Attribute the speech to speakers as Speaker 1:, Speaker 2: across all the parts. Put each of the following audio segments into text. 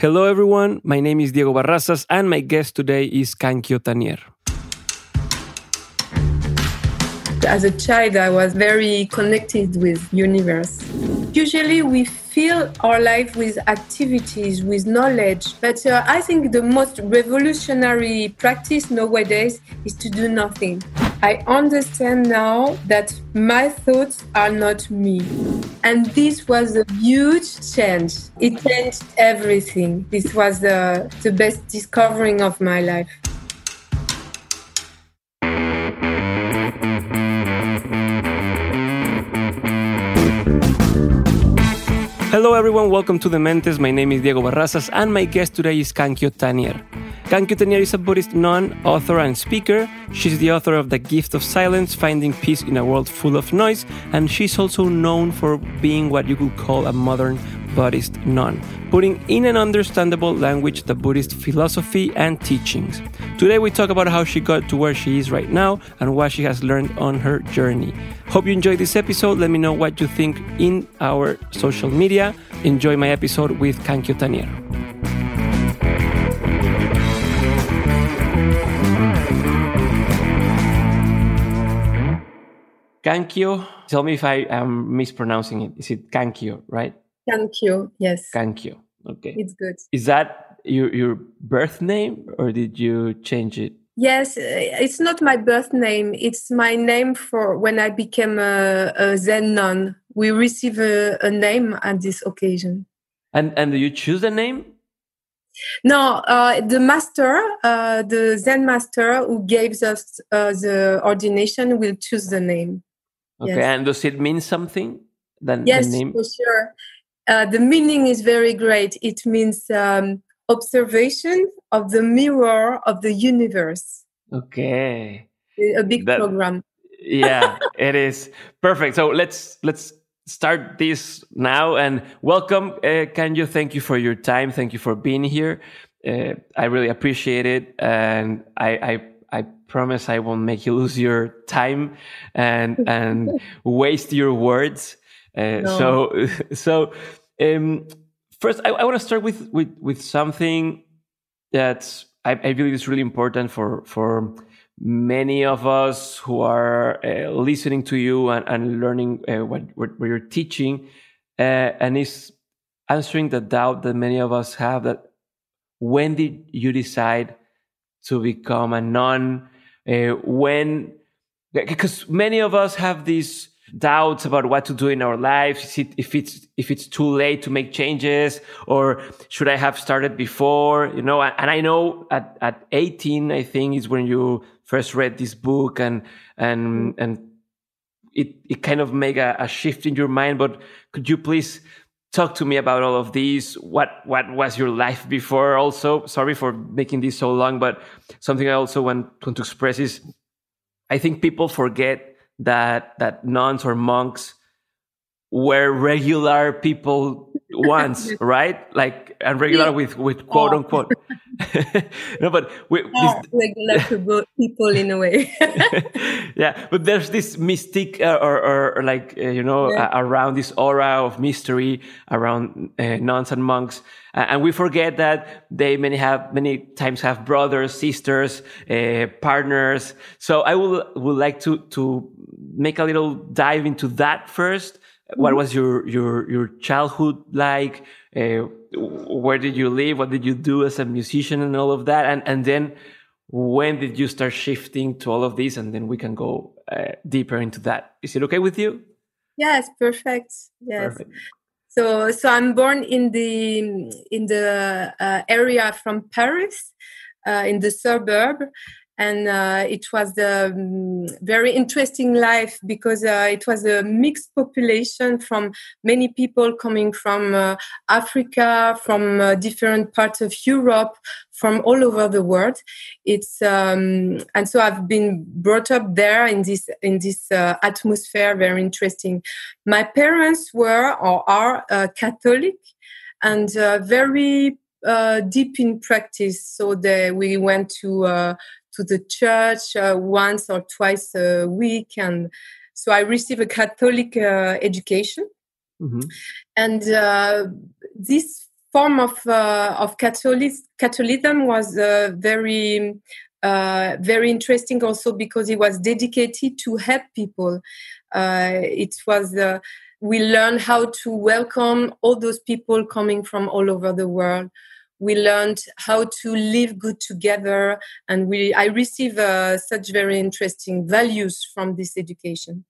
Speaker 1: Hello, everyone. My name is Diego Barrazas, and my guest today is Kankyo Tannier.
Speaker 2: As a child, I was very connected with universe. Usually, we fill our life with activities, with knowledge. But uh, I think the most revolutionary practice nowadays is to do nothing. I understand now that my thoughts are not me. And this was a huge change. It changed everything. This was the, the best discovering of my life.
Speaker 1: Hello, everyone. Welcome to Dementes. My name is Diego Barrazas, and my guest today is Kankyo Tannier. Kankyo Tannier is a Buddhist nun, author, and speaker. She's the author of The Gift of Silence Finding Peace in a World Full of Noise, and she's also known for being what you could call a modern Buddhist nun, putting in an understandable language the Buddhist philosophy and teachings. Today, we talk about how she got to where she is right now and what she has learned on her journey. Hope you enjoyed this episode. Let me know what you think in our social media. Enjoy my episode with Kankyo Tannier. Kankyo, tell me if I am mispronouncing it. Is it Kankyo, right?
Speaker 2: Kankyo, yes.
Speaker 1: Kankyo. Okay.
Speaker 2: It's good.
Speaker 1: Is that your your birth name or did you change it?
Speaker 2: Yes, uh, it's not my birth name. It's my name for when I became a, a Zen nun. We receive a, a, name at this occasion.
Speaker 1: And and do you choose the name?
Speaker 2: No, uh, the master, uh, the Zen master who gave us uh, the ordination will choose the name.
Speaker 1: Okay, yes. and does it mean something? Then
Speaker 2: yes,
Speaker 1: the name?
Speaker 2: for sure. Uh, the meaning is very great. It means um, observation of the mirror of the universe.
Speaker 1: Okay.
Speaker 2: A big that, program.
Speaker 1: yeah, it is perfect. So let's let's start this now and welcome. Uh, Kankyo, thank you for your time? Thank you for being here. Uh, I really appreciate it, and I, I I promise I won't make you lose your time and and waste your words. Uh, no. So so um, first, I, I want to start with with with something that I, I believe is really important for for many of us who are uh, listening to you and, and learning uh, what, what, what, you're teaching, uh, and is answering the doubt that many of us have that when did you decide to become a nun? Uh, when, because many of us have these doubts about what to do in our lives it, if it's if it's too late to make changes or should i have started before you know? And i know at, at 18 i think is when you first read this book and and and it it kind of make a, a shift in your mind but could you please talk to me about all of these? What what was your life before also? Sorry for making this so long but something i also want, want to express is i think people forget that that nuns or monks were regular people once, right? Like and regular with with quote unquote. no, but we,
Speaker 2: yeah, this, regular people in a way.
Speaker 1: yeah, but there's this mystic uh, or, or, or, like uh, you know uh, around this aura of mystery around uh, nuns and monks, and we forget that they many have many times have brothers, sisters, uh, partners. So I would would like to to make a little dive into that first. Mm-hmm. What was your your your childhood like? Uh, where did you live? What did you do as a musician and all of that? And and then when did you start shifting to all of this? And then we can go uh, deeper into that. Is it okay with you?
Speaker 2: Yes, perfect. Yes. Perfect. So so I'm born in the in the uh, area from Paris, uh, in the suburb, and uh, it was a um, very interesting life because uh, it was a mixed population from many people coming from uh, Africa, from uh, different parts of Europe, from all over the world. It's um, and so I've been brought up there in this in this uh, atmosphere. Very interesting. My parents were or are uh, Catholic and very uh, deep in practice. So they, we went to uh, to the church uh, once or twice a week, and so I received a Catholic uh, education. Mm-hmm. And uh, this form of uh, of Catholic, Catholicism was uh, very uh, very interesting also because it was dedicated to help people. Uh, it was uh, we learned how to welcome all those people coming from all over the world. We learned how to live good together, and we I received uh, such very interesting values from this education.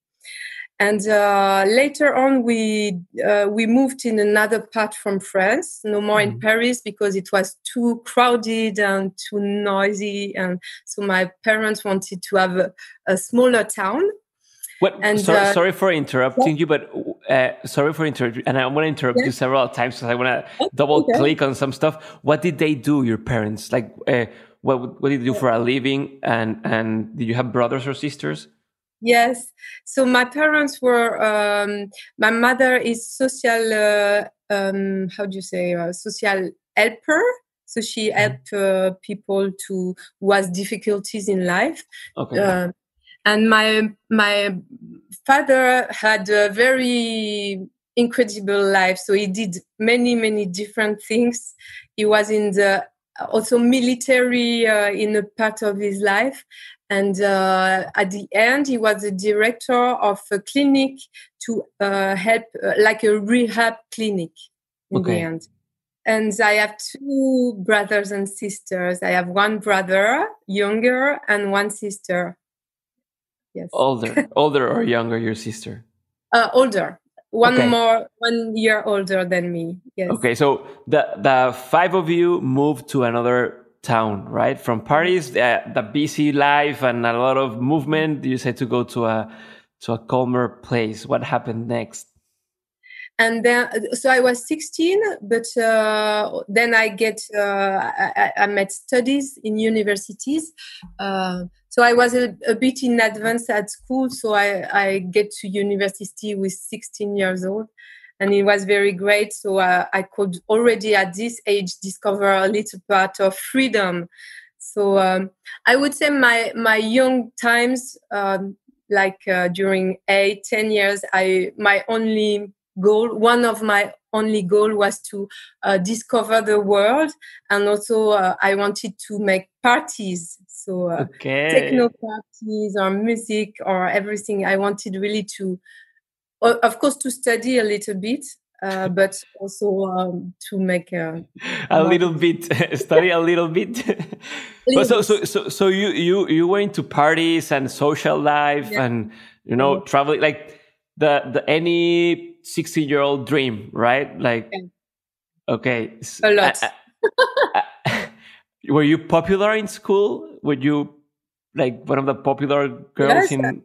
Speaker 2: And uh, later on, we uh, we moved in another part from France, no more mm-hmm. in Paris because it was too crowded and too noisy. And so my parents wanted to have a, a smaller town.
Speaker 1: What? And, sorry, uh, sorry for interrupting you, but uh, sorry for interrupting. And I want to interrupt yeah. you several times because I want to oh, double click on some stuff. What did they do? Your parents, like, uh, what what did you do for a living? And and did you have brothers or sisters?
Speaker 2: Yes. So my parents were. Um, my mother is social. Uh, um, how do you say? Uh, social helper. So she mm-hmm. helped uh, people to who has difficulties in life. Okay. Uh, and my my father had a very incredible life. So he did many many different things. He was in the also military uh, in a part of his life and uh, at the end, he was the director of a clinic to uh, help, uh, like a rehab clinic in okay. the end. And I have two brothers and sisters. I have one brother, younger, and one sister.
Speaker 1: Yes. Older, older or younger, your sister?
Speaker 2: Uh, older. One okay. more, one year older than me. Yes.
Speaker 1: Okay, so the the five of you moved to another town, right? From Paris, the, the busy life and a lot of movement. You said to go to a to a calmer place. What happened next?
Speaker 2: And then, so I was 16, but uh, then I get uh, I, I, met studies in universities. Uh, so I was a, a, bit in advance at school. So I, I get to university with 16 years old and it was very great. So uh, I could already at this age discover a little part of freedom. So um, I would say my my young times, um, like uh, during eight, ten years, I my only goal, one of my only goal was to uh, discover the world, and also uh, I wanted to make parties. So uh, okay. techno parties or music or everything. I wanted really to of course to study a little bit uh, but also um, to make a,
Speaker 1: a little bit study a little bit but so, so so so you you you went to parties and social life yeah. and you know mm-hmm. traveling like the the any 16 year old dream right? Like okay
Speaker 2: a lot.
Speaker 1: Were you popular in school? Were you like one of the popular girls yes, in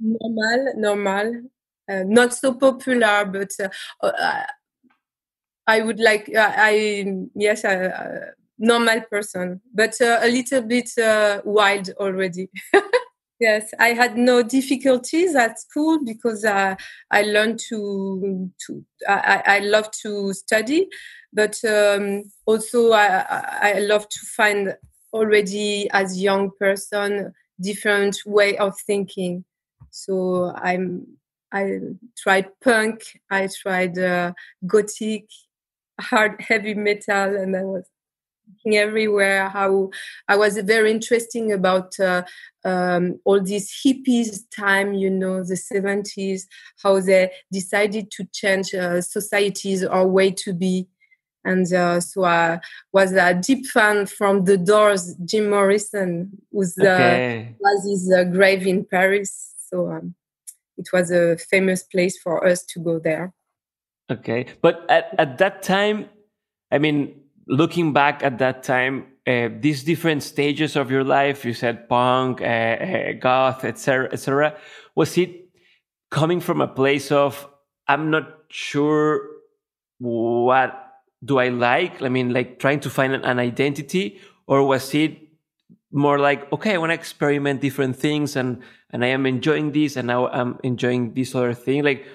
Speaker 2: normal normal. Uh, not so popular, but uh, uh, I would like I yes a normal person, but a little bit wild already. Yes, I had no difficulties at school because uh, I learned to to I, I love to study, but um, also I, I love to find already as young person different way of thinking. So I'm I tried punk, I tried uh, gothic, hard, heavy metal, and I was everywhere. How I was very interesting about uh, um, all these hippies time, you know, the seventies, how they decided to change uh, societies or way to be. And uh, so I was a deep fan from the Doors, Jim Morrison, who's uh, okay. was his uh, grave in Paris. So. Um, it was a famous place for us to go there.
Speaker 1: Okay, but at, at that time, I mean, looking back at that time, uh, these different stages of your life, you said punk, uh, uh, goth, etc., etc. Was it coming from a place of I'm not sure what do I like? I mean, like trying to find an, an identity, or was it more like okay, I want to experiment different things and and I am enjoying this and now I'm enjoying this other thing. Like,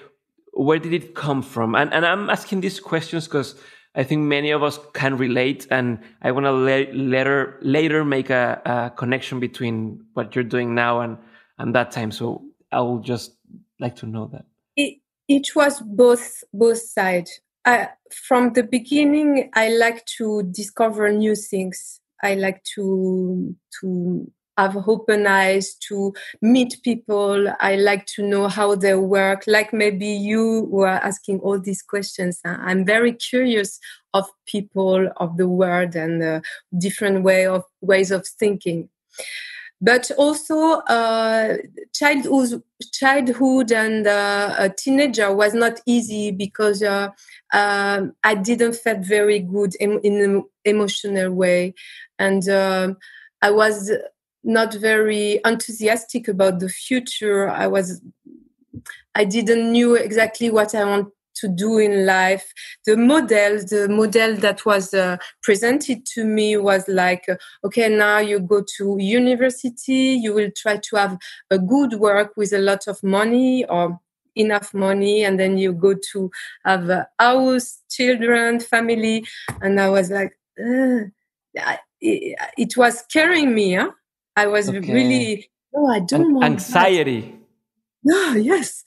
Speaker 1: where did it come from? And, and I'm asking these questions because I think many of us can relate, and I want to la- later later make a, a, connection between what you're doing now and and that time. So I will just like to know that
Speaker 2: it it was both both sides. I, from the beginning, I like to discover new things. I like to to have open eyes to meet people. I like to know how they work. Like maybe you were asking all these questions. I'm very curious of people, of the world, and uh, different way of ways of thinking. But also, uh, childhood, childhood and uh, a teenager was not easy because uh, um, I didn't feel very good in, in an emotional way, and um, I was not very enthusiastic about the future. I was, I didn't knew exactly what I want to do in life. The model, the model that was uh, presented to me was like, uh, okay, now you go to university, you will try to have a good work with a lot of money or enough money, and then you go to have a house, children, family. And I was like, it, it was scaring me. Huh? I was okay. really, oh, I don't An- want
Speaker 1: anxiety. That.
Speaker 2: No, yes,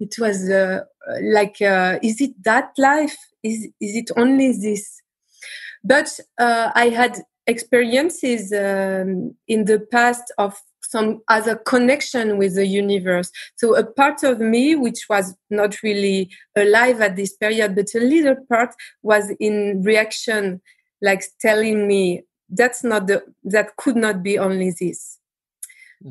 Speaker 2: it was uh, like, uh, is it that life? Is is it only this? But uh, I had experiences um, in the past of some other connection with the universe. So a part of me, which was not really alive at this period, but a little part was in reaction, like telling me, that's not the that could not be only this.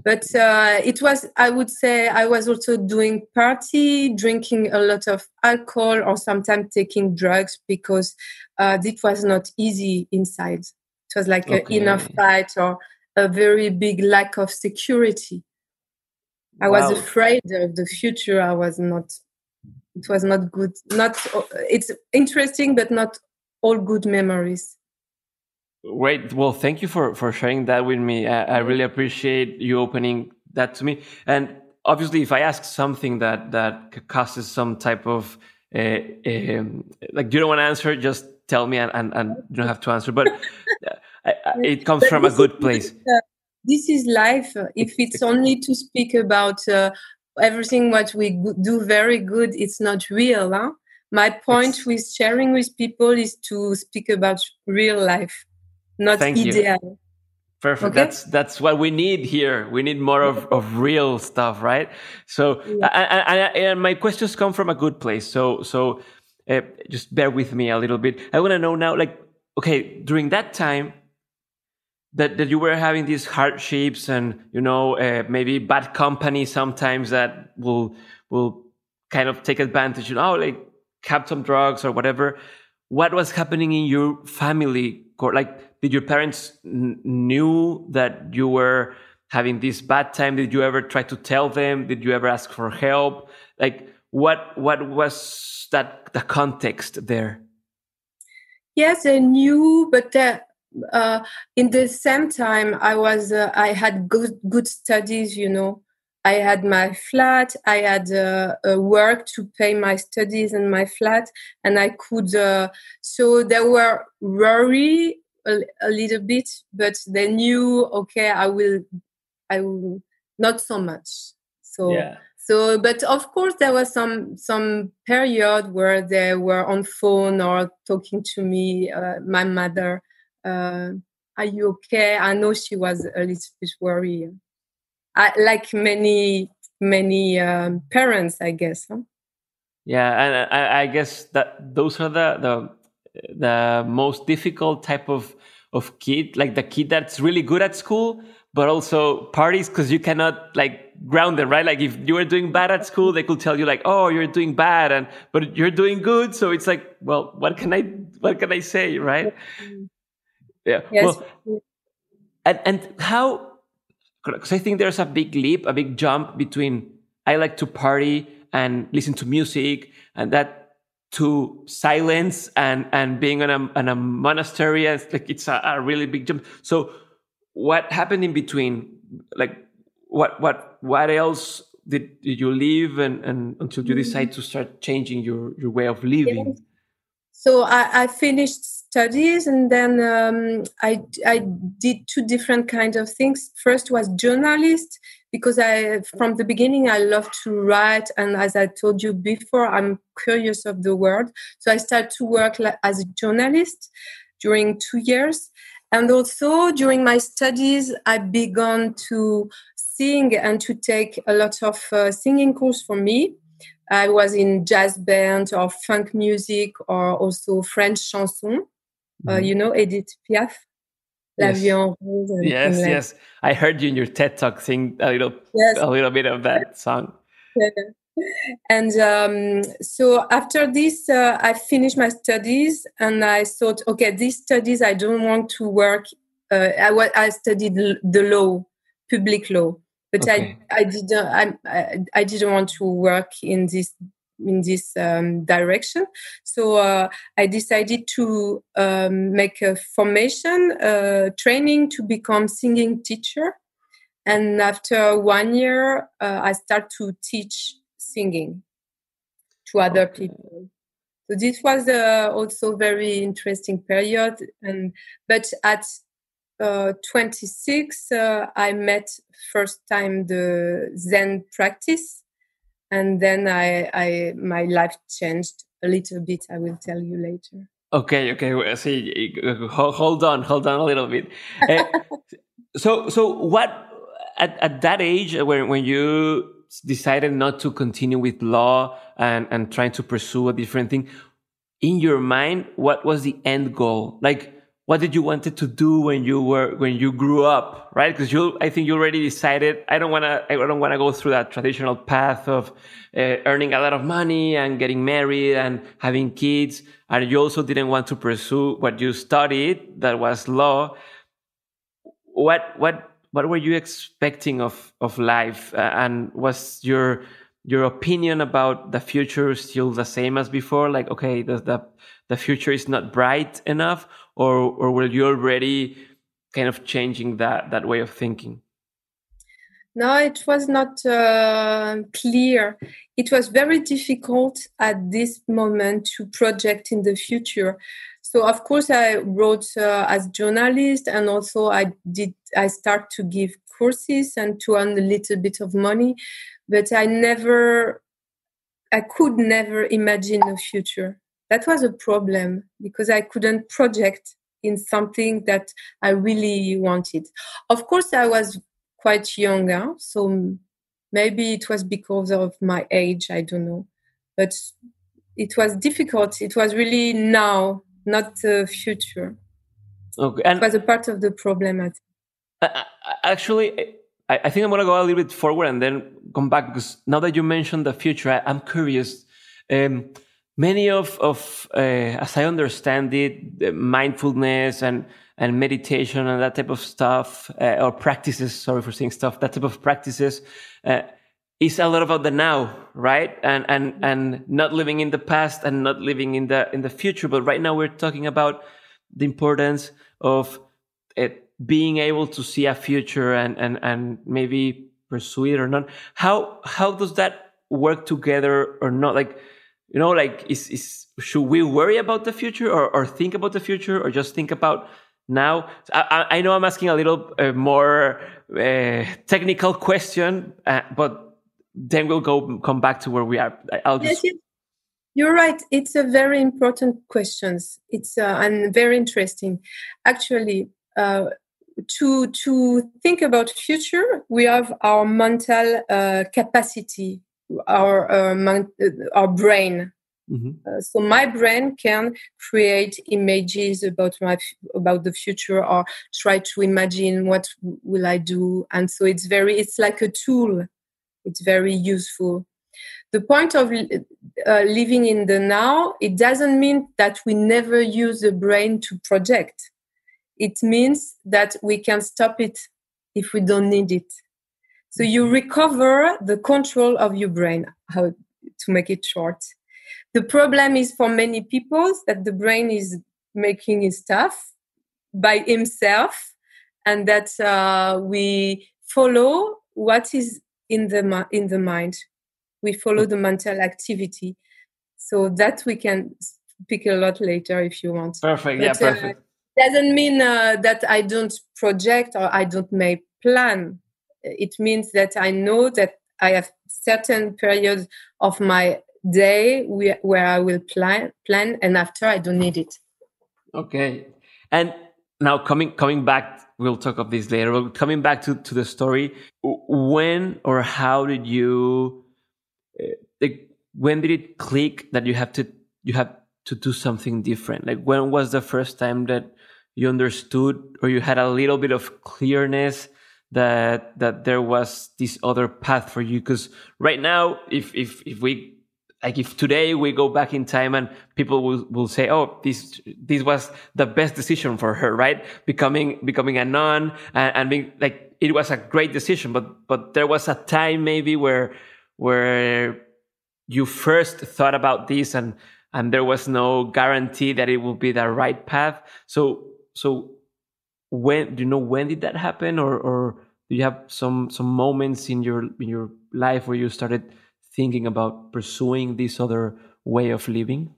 Speaker 2: But uh, it was i would say i was also doing party drinking a lot of alcohol or sometimes taking drugs because uh, it was not easy inside. It was like okay. an inner fight or a very big lack of security. I wow. was afraid of the future. I was not it was not good not it's interesting but not all good memories
Speaker 1: Great. Well, thank you for for sharing that with me. I, I, really appreciate you opening that to me. And obviously, if I ask something that that causes some type of uh, um, like you don't want to answer, just tell me, and, and, and you don't have to answer. But I, I, it comes but from a good place.
Speaker 2: uh, this is life. If it's only to speak about uh, everything what we do very good, it's not real. Huh? My point it's... with sharing with people is to speak about real life not Thank ideal. You.
Speaker 1: Perfect. Okay? That's that's what we need here. We need more of, of real stuff, right? So, yeah. and, and, my questions come from a good place. So, so uh, just bear with me a little bit. I want to know now, like, okay, during that time that that you were having these hardships, and you know, uh, maybe bad company sometimes that will will kind of take advantage. You know, like have some drugs or whatever. What was happening in your family? Like did your parents n- knew that you were having this bad time? Did you ever try to tell them? Did you ever ask for help? Like what what was that the context there?
Speaker 2: Yes i knew but uh, uh, in the same time i was uh, i had good good studies you know. I had my flat i had uh, work to pay my studies and my flat and i could uh, so there were worry a, a little bit, but they knew, okay, I will, I will not so much. So, yeah. so, but of course, there was some some period where they were on phone or talking to me. Uh, my mother, uh, are you okay? I know she was a little bit worried. I, like many many um, parents, I guess. Huh?
Speaker 1: Yeah, and I, I guess that those are the the the most difficult type of of kid, like the kid that's really good at school, but also parties because you cannot like ground them, right? Like if you are doing bad at school, they could tell you like, "Oh, you're doing bad," and but you're doing good. So it's like, well, what can I what can I say, right? Mm-hmm. Yeah. Yes. Well, and and how? Because I think there's a big leap, a big jump between I like to party and listen to music, and that to silence and and being in a, in a monastery it's like it's a, a, really big jump. So what happened in between? Like what what what else did, did you leave and, and until you decide to start changing your your way of living?
Speaker 2: So I, I finished studies and then um, I, I did two different kinds of things. First was journalist because I, from the beginning, I love to write, and as I told you before, I'm curious of the world. So I started to work as a journalist during two years, and also during my studies, I began to sing and to take a lot of uh, singing course for me. I was in jazz band or funk music or also French chanson. Uh, mm-hmm. Uh, you know Edith Piaf.
Speaker 1: Yes. Vie en Rose. Yes, yes. I heard you in your TED talk sing a little, yes. a little bit of that song.
Speaker 2: Yeah. And um, so after this, uh, I finished my studies, and I thought, okay, these studies I don't want to work. Uh, I, I studied the law, public law, but okay. I I didn't I, I didn't want to work in this in this um, direction. So uh, I decided to um, make a formation uh, training to become singing teacher. And after one year, uh, I start to teach singing to other okay. people. So this was uh, also very interesting period. And but at uh, 26, uh, I met first time the Zen practice and then I, I my life changed a little bit. I will tell you later.
Speaker 1: Okay, okay. See, hold on, hold on a little bit. uh, so, so what at, at that age uh, when when you decided not to continue with law and and trying to pursue a different thing, in your mind, what was the end goal? Like, what did you wanted to do when you were when you grew up right? Because you i think you already decided i don't want to i don't want to go through that traditional path of uh, earning a lot of money and getting married and having kids and you also didn't want to pursue what you studied that was law. What what what were you expecting of of life? Uh, and was your your opinion about the future still the same as before? Like okay the the, the future is not bright enough or or were you already kind of changing that that way of thinking?
Speaker 2: No it was not uh, clear. It was very difficult at this moment to project in the future. So of course i wrote uh, as journalist and also i did i start to give courses and to earn a little bit of money but i never i could never imagine a future that was a problem because I couldn't project in something that I really wanted. Of course, I was quite younger, so maybe it was because of my age, I don't know. But it was difficult. It was really now, not the future. Okay, and it was a part of the problem.
Speaker 1: Actually, I, think I'm going to go a little bit forward and then come back because now that you mentioned the future, I, am curious. Um, many of, of uh, as I understand it, mindfulness and, and meditation and that type of stuff, uh, or practices, sorry for saying stuff, that type of practices, uh, is a lot about the now, right? And, and, and not living in the past and not living in the, in the future. But right now we're talking about the importance of it being able to see a future and, and, and maybe pursue it or not. How, how does that work together or not? Like, you know like is, is should we worry about the future or, or think about the future or just think about now? I, I know i'm asking a little uh, more uh, technical question uh, but then we'll go come back to where we are. I'll just yes,
Speaker 2: you're right. It's a very important questions. It's uh, and very interesting. Actually uh, to to think about future we have our mental uh, capacity our uh, our brain. Mm-hmm. Uh, so my brain can create images about my about the future or try to imagine what will I do, and so it's very it's like a tool. It's very useful. The point of uh, living in the now it doesn't mean that we never use the brain to project. It means that we can stop it if we don't need it. So you recover the control of your brain, how to make it short. The problem is for many people that the brain is making his stuff by himself and that uh, we follow what is in the in the mind. We follow the mental activity. So that we can speak a lot later if you want.
Speaker 1: Perfect. But, yeah uh, perfect.
Speaker 2: uh, doesn't mean uh, that i don't project or i don't make plan it means that I know that I have certain periods of my day where, I will plan plan and after I don't need it.
Speaker 1: Okay. And now coming coming back we'll talk of this later but coming back to, to the story when or how did you uh, like, when did it click that you have to you have to do something different like when was the first time that you understood or you had a little bit of clearness that that there was this other path for you? Because right now if if if we like if today we go back in time and people will, will say oh this this was the best decision for her right? Becoming becoming a nun and, and being like it was a great decision but but there was a time maybe where where you first thought about this and and there was no guarantee that it will be the right path. So so when do you know when did that happen or or do you have some some moments in your in your life where you started thinking about pursuing this other way of living?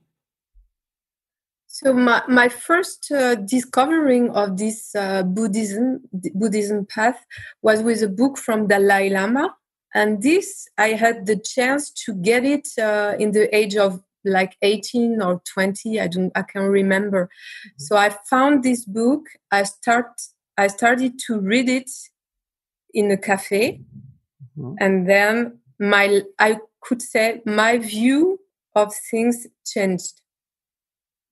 Speaker 2: So my, my first uh, discovering of this uh, Buddhism Buddhism path was with a book from Dalai Lama, and this I had the chance to get it uh, in the age of like 18 or 20 i don't i can't remember mm-hmm. so i found this book i start i started to read it in a cafe mm-hmm. and then my i could say my view of things changed.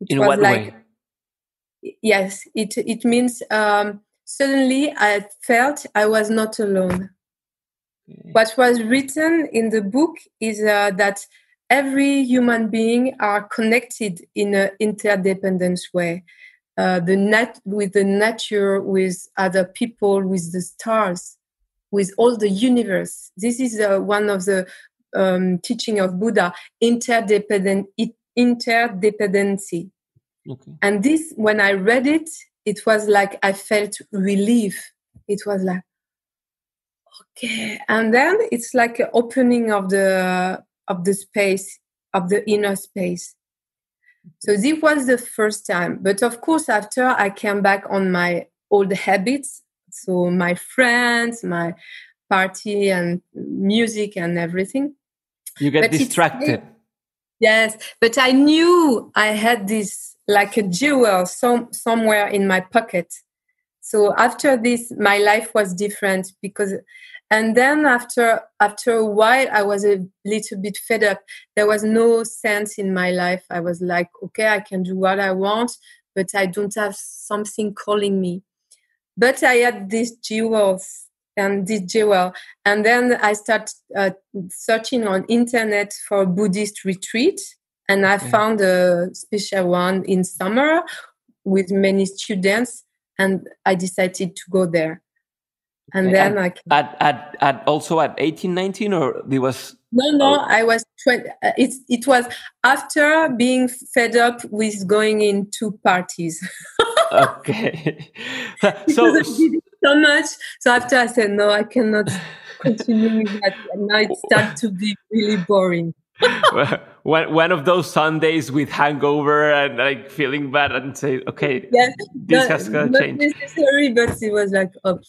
Speaker 1: It In what like,
Speaker 2: way? Yes, it it means um, suddenly I felt I was not alone. Okay. What was written in the book is uh, that every human being are connected in an interdependent way. Uh, the net with the nature, with other people, with the stars, with all the universe. This is uh, one of the um, teaching of Buddha, interdependent, interdependency. Okay. And this, when I read it, it was like I felt relief. It was like, okay. And then it's like an opening of the of the space, of the inner space. So this was the first time. But of course, after I came back on my old habits, so my friends, my party and music and everything.
Speaker 1: You get but distracted.
Speaker 2: Yes, but I knew I had this like a jewel some, somewhere in my pocket. So after this, my life was different because, and then after after a while, I was a little bit fed up. There was no sense in my life. I was like, okay, I can do what I want, but I don't have something calling me. But I had these jewels and did jewel. And then I started uh, searching on internet for Buddhist retreat, and I yeah. found a special one in summer with many students, and I decided to go there. And then
Speaker 1: at,
Speaker 2: I
Speaker 1: at, at at also at eighteen, nineteen, or it was
Speaker 2: no no oh. I was 20 uh, it it was after being fed up with going in two parties.
Speaker 1: okay. so
Speaker 2: so much. So after I said, no, I cannot continue with that. And now it to be really boring.
Speaker 1: one, one of those Sundays with hangover and like feeling bad and say, okay,
Speaker 2: yes,
Speaker 1: this not, has got to change.
Speaker 2: Necessary, but it was like, oh,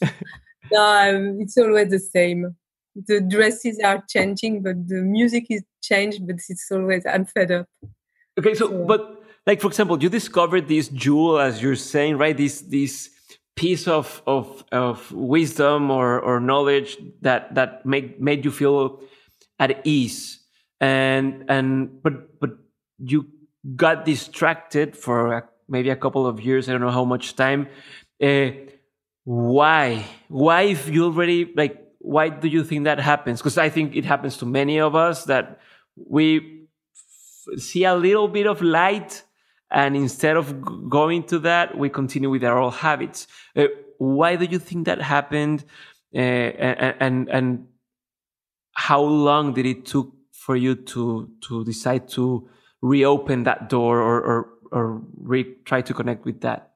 Speaker 2: no, um, it's always the same. The dresses are changing, but the music is changed, but it's always, I'm fed up.
Speaker 1: Okay, so, so but like, for example, you discovered this jewel, as you're saying, right? This, this, piece of of of wisdom or or knowledge that that made made you feel at ease and and but but you got distracted for a, maybe a couple of years i don't know how much time uh, why? Why if you already like why do you think that happens? Because i think it happens to many of us that we see a little bit of light and instead of going to that we continue with our old habits. Uh, why do you think that happened? Uh, and, and and how long did it took for you to to decide to reopen that door or or, or re- try to connect with that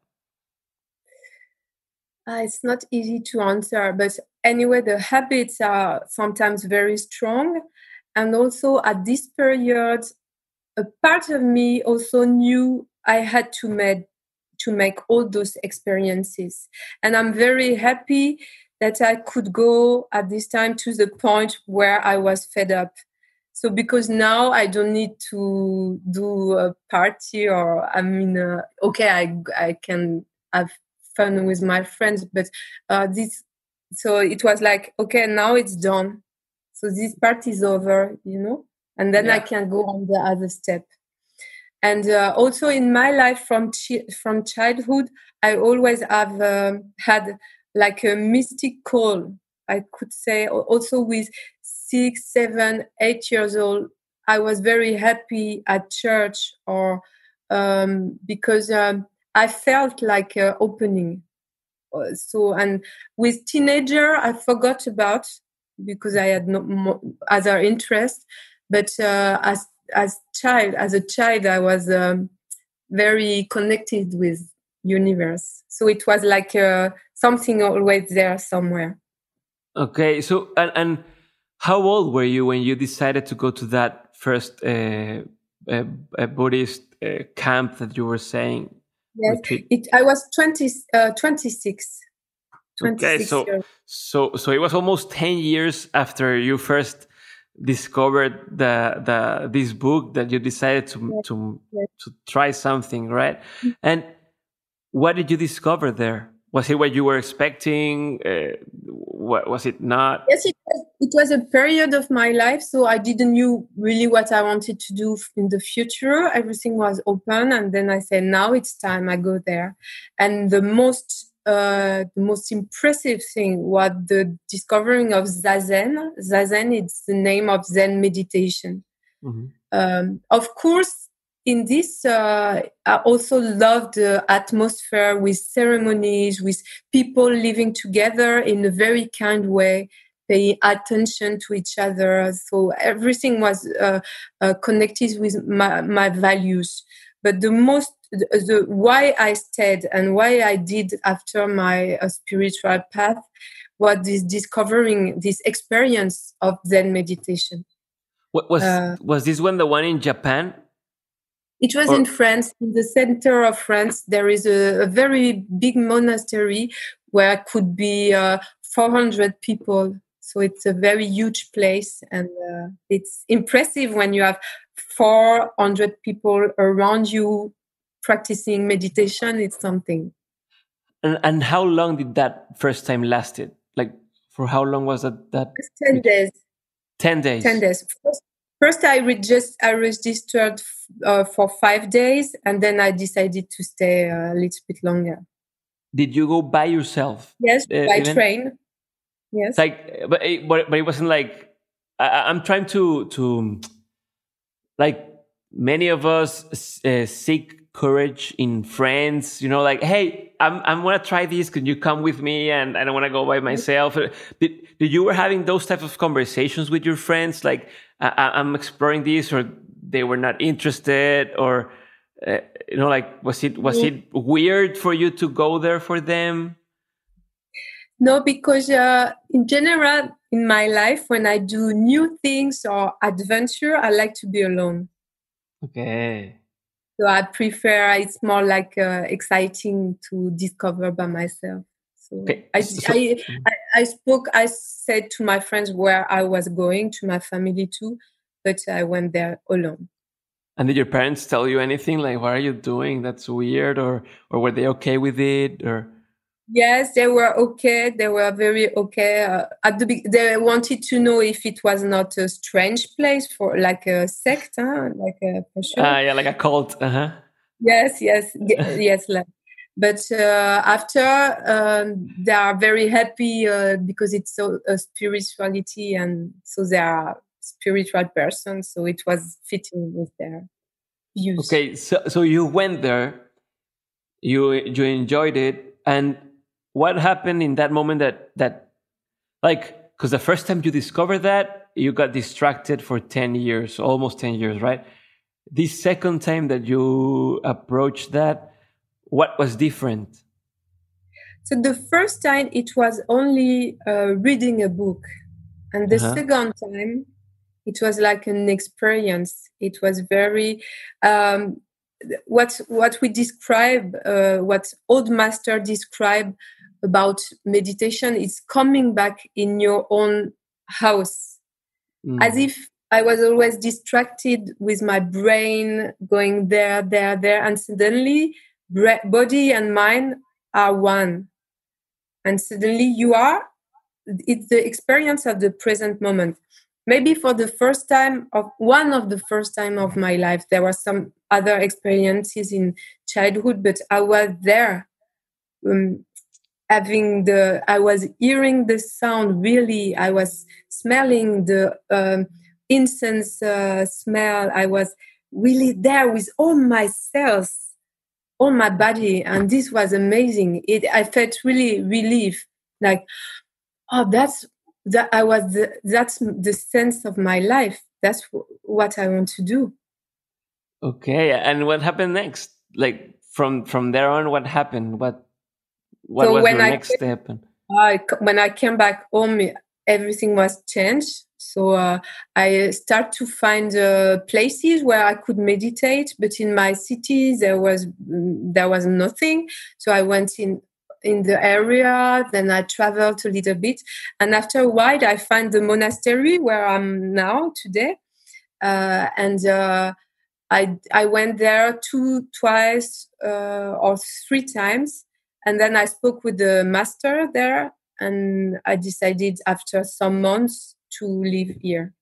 Speaker 2: uh, it's not easy to answer but anyway the habits are sometimes very strong and also at this period a part of me also knew I had to make to make all those experiences, and I'm very happy that I could go at this time to the point where I was fed up. So because now I don't need to do a party or I mean, uh, okay, I I can have fun with my friends, but uh, this. So it was like, okay, now it's done. So this part is over, you know, and then yeah. I can go on the other step. And uh, also in my life from chi- from childhood, I always have uh, had like a mystic call. I could say also with six, seven, eight years old, I was very happy at church or um, because um, I felt like uh, opening. Uh, so and with teenager, I forgot about because I had no other interest. But uh, as as child, as a child, I was um, very connected with universe. So it was like uh, something always there somewhere.
Speaker 1: Okay, so and, and how old were you when you decided to go to that first uh, uh, Buddhist uh, camp that you were saying?
Speaker 2: Yes, it, I was 20, uh, 26. 26 okay,
Speaker 1: so
Speaker 2: years.
Speaker 1: so so it was almost ten years after you first discovered the the this book that you decided to yes. to yes. to try something, right? Mm-hmm. And what did you discover there? Was it what you were expecting? Uh, what was it not?
Speaker 2: Yes, it was, it was a period of my life, so I didn't knew really what I wanted to do in the future. Everything was open, and then I said, "Now it's time. I go there." And the most uh, the most impressive thing was the discovering of zazen. Zazen is the name of Zen meditation. Mm-hmm. Um, of course, in this, uh, I also love the atmosphere with ceremonies, with people living together in a very kind way, paying attention to each other. So everything was uh, uh, connected with my, my, values. But the most, the, the, why I stayed and why I did after my uh, spiritual path was this discovering this experience of Zen meditation.
Speaker 1: What was uh, was this one the one in Japan?
Speaker 2: It was or, in France, in the center of France. There is a, a very big monastery where could be uh, 400 people. So it's a very huge place, and uh, it's impressive when you have 400 people around you practicing meditation. It's something.
Speaker 1: And, and how long did that first time lasted? Like, for how long was that? That
Speaker 2: 10 days.
Speaker 1: 10 days.
Speaker 2: 10 days. First, first I just I registered uh, for five days, and then I decided to stay a little bit longer.
Speaker 1: Did you go by yourself?
Speaker 2: Yes, uh, by even? train. Yes.
Speaker 1: Like, but it, but it wasn't like I, am trying to to like many of us uh, seek courage in friends. You know, like, hey, I'm I'm gonna try this. Can you come with me? And I don't want to go by myself. Did did you were having those type of conversations with your friends? Like, I, am exploring this, or they were not interested, or uh, you know, like was it was it weird for you to go there for them?
Speaker 2: No, because uh, in general, in my life, when I do new things or adventure, I like to be alone.
Speaker 1: Okay.
Speaker 2: So I prefer it's more like uh, exciting to discover by myself. Okay. I, so, I, I, I spoke, I said to my friends where I was going, to my family too, but I went there alone.
Speaker 1: And did your parents tell you anything like, "What are you doing? That's weird," or or were they okay with it, or?
Speaker 2: Yes, they were okay. They were very okay. Uh, at the be- they wanted to know if it was not a strange place for like a sect, huh? like a for sure.
Speaker 1: Ah, yeah, like a cult. Uh huh.
Speaker 2: Yes, yes, yes. Like, but uh, after um, they are very happy uh, because it's so a spirituality and so they are spiritual persons so it was fitting with their views.
Speaker 1: Okay so so you went there you you enjoyed it and what happened in that moment that that like because the first time you discovered that you got distracted for 10 years almost 10 years right? The second time that you approached that what was different?
Speaker 2: So the first time it was only uh, reading a book, and the uh-huh. second time it was like an experience. It was very um, what what we describe, uh, what old master describe about meditation is coming back in your own house, mm. as if I was always distracted with my brain going there, there, there, and suddenly body and mind are one, and suddenly you are. It's the experience of the present moment. Maybe for the first time of one of the first time of my life there were some other experiences in childhood but i was there um, having the i was hearing the sound really. I was smelling the um, incense uh, smell. I was really there with all my cells all my body and this was amazing it i felt really relief like oh that's that I was the, that's the sense of my life. That's what I want to do.
Speaker 1: Okay, and what happened next? Like from from there on, what happened? What what so was I next came, step?
Speaker 2: I, when I came back home, everything was changed. So uh, I start to find uh, places where I could meditate, but in my city there was mm, there was nothing. So I went in in the area. Then I traveled a little bit, and after a while, I find the monastery where I'm now today, uh, and uh, I I went there two twice uh, or three times, and then I spoke with the master there, and I decided after some months to live here.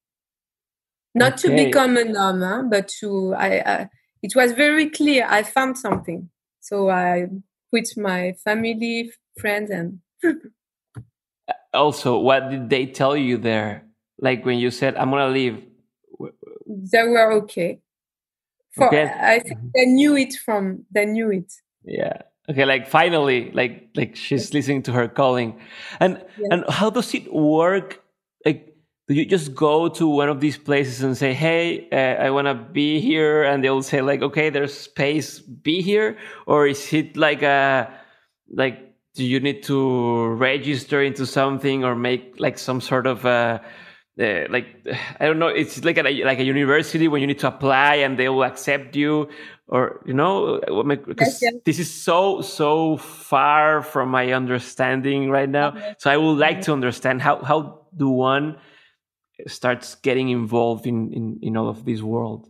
Speaker 2: Not okay. to become a nun, huh? but to I, I. It was very clear. I found something, so I with my family, friends, and.
Speaker 1: also, what did they tell you there? Like when you said, "I'm gonna leave."
Speaker 2: They were okay. For okay. I think mm-hmm. they knew it from they knew it.
Speaker 1: Yeah. Okay. Like finally, like like she's listening to her calling, and yeah. and how does it work? Do you just go to one of these places and say hey uh, i want to be here and they'll say like okay there's space be here or is it like a like do you need to register into something or make like some sort of uh, uh, like I don't know. It's like a like a university when you need to apply and they will accept you, or you know, because this is so so far from my understanding right now. So I would like to understand how how do one starts getting involved in in, in all of this world?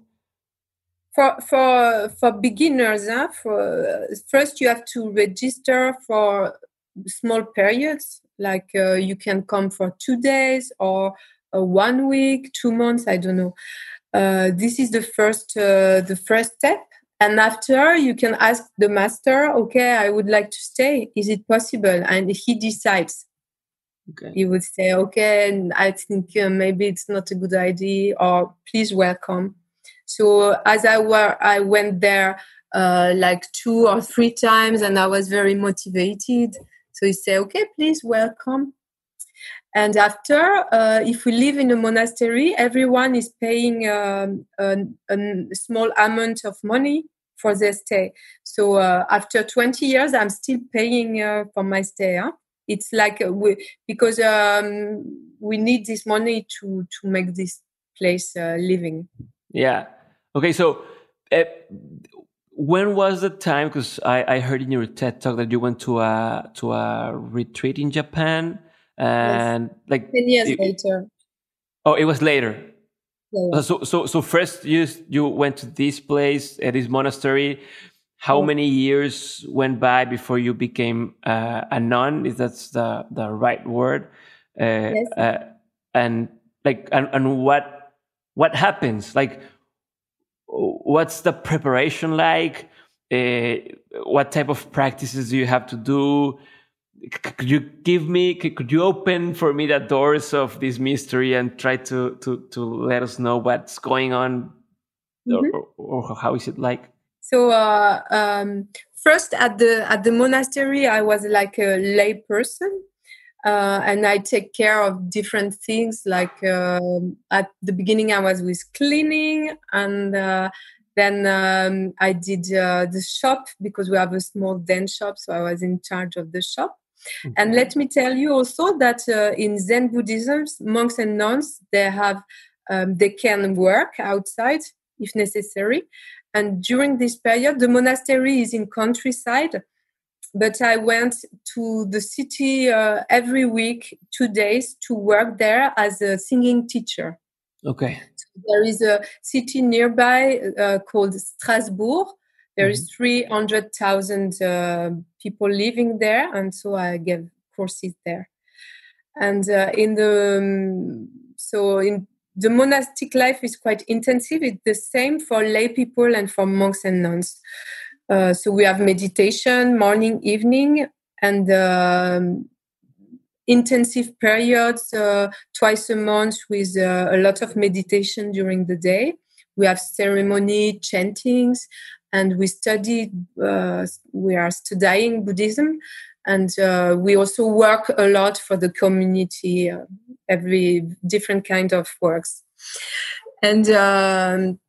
Speaker 2: For for for beginners huh? for first you have to register for small periods like uh, you can come for two days or uh, one week two months i don't know. Uh, this is the first uh, the first step. And after you can ask the master okay i would like to stay. Is it possible? And he decides Okay. He would say, okay, I think uh, maybe it's not a good idea, or please welcome. So as I were, I went there uh, like two or three times, and I was very motivated. So he said, okay, please welcome. And after, uh, if we live in a monastery, everyone is paying um, a, a, small amount of money for their stay. So uh, after 20 years, I'm still paying uh, for my stay. Huh? It's like uh, we, because um, we need this money to to make this place uh, living.
Speaker 1: Yeah. Okay so uh, when was the time because I, I heard in your ted talk that you went to a to a retreat in japan and yes. like
Speaker 2: 10 years it, later.
Speaker 1: Oh it was later. Yeah. so so so first you you went to this place at this monastery how many years went by before you became uh, a nun? Is that the the right word? Uh, yes. Uh, and like, and, and what what happens? Like, what's the preparation like? Uh, what type of practices do you have to do? Could you give me? Could you open for me the doors of this mystery and try to to to let us know what's going on, mm -hmm. or, or how is it like?
Speaker 2: So uh, um, first at the at the monastery, I was like a lay person, uh, and I take care of different things. Like uh, at the beginning, I was with cleaning, and uh, then um, I did uh, the shop because we have a small dance shop, so I was in charge of the shop. Mm-hmm. And let me tell you also that uh, in Zen Buddhism, monks and nuns they have um, they can work outside if necessary, and during this period, the monastery is in countryside. but I went to the city uh, every week, two days, to work there as a singing teacher.
Speaker 1: Okay.
Speaker 2: So there is a city nearby uh, called Strasbourg. There mm-hmm. is 300,000 uh, people living there, and so I gave courses there. And uh, in the um, so in the monastic life is quite intensive. It's the same for lay people and for monks and nuns. Uh, so we have meditation morning, evening, and um, intensive periods uh, twice a month with uh, a lot of meditation during the day. We have ceremony, chantings, and we study. Uh, we are studying Buddhism, and uh, we also work a lot for the community. every different kind of works, and. Um,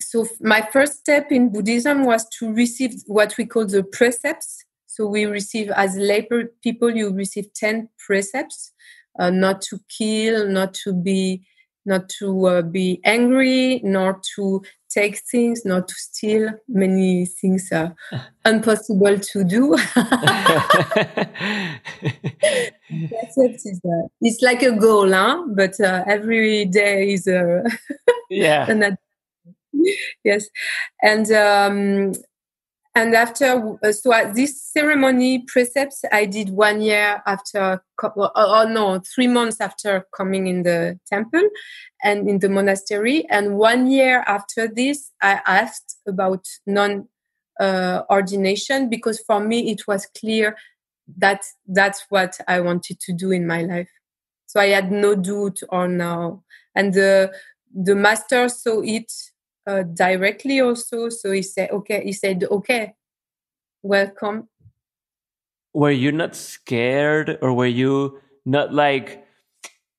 Speaker 2: so my first step in buddhism was to receive what we call the precepts so we receive as lay people you receive 10 precepts uh, not to kill not to be not to uh, be angry not to take things not to steal. Many things are impossible to do. Is, uh, it's like a goal huh? but uh, every day is a
Speaker 1: yeah.
Speaker 2: yes. And um, and after uh, so uh, this ceremony precepts i did one year after oh, oh no three months after coming in the temple and in the monastery. And one year after this i asked about non uh, ordination because for me it was clear that that's what i wanted to do in my life. So i had no doubt or no and the the master saw it uh, directly also. So he said, okay, he said, okay, welcome.
Speaker 1: Were you not scared or were you not like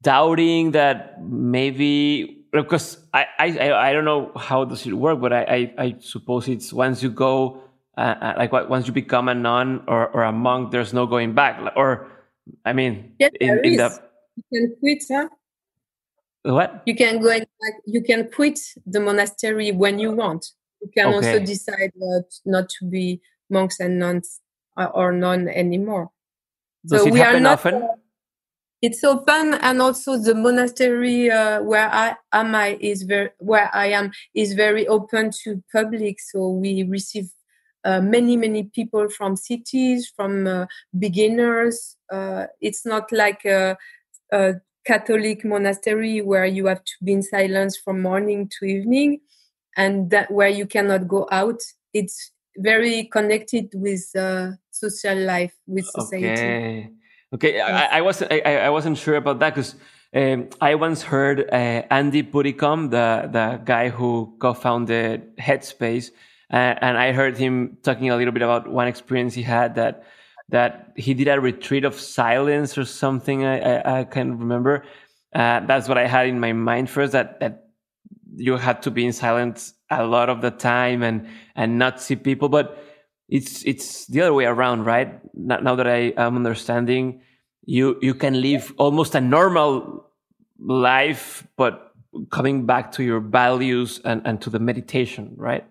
Speaker 1: doubting that maybe because I, I I don't know how does it work, but I I, I suppose it's once you go uh, uh like once you become a nun or, or a monk, there's no going back. Or I mean,
Speaker 2: yes, in, in the you can quit, huh?
Speaker 1: What?
Speaker 2: You can go and you can quit the monastery when you want. You can okay. also decide not, not to be monks and nuns uh, or non anymore.
Speaker 1: Does so it we happen are not, often? Uh,
Speaker 2: it's open, and also the monastery uh, where I am I is very where I am is very open to public. So we receive uh, many many people from cities, from uh, beginners. Uh, it's not like a, a Catholic monastery where you have to be in silence from morning to evening and that where you cannot go out. It's very connected with uh, social life, with society.
Speaker 1: Okay, okay. I, I wasn't I, I wasn't sure about that because um, I once heard uh, Andy Puddicombe, the the guy who co-founded Headspace, uh, and I heard him talking a little bit about one experience he had that that he did a retreat of silence or something. I I, I can't remember. Uh, that's what I had in my mind first. That that you had to be in silence a lot of the time and and not see people. But it's it's the other way around, right? Now, that I am understanding, you you can live almost a normal life, but coming back to your values and and to the meditation, right?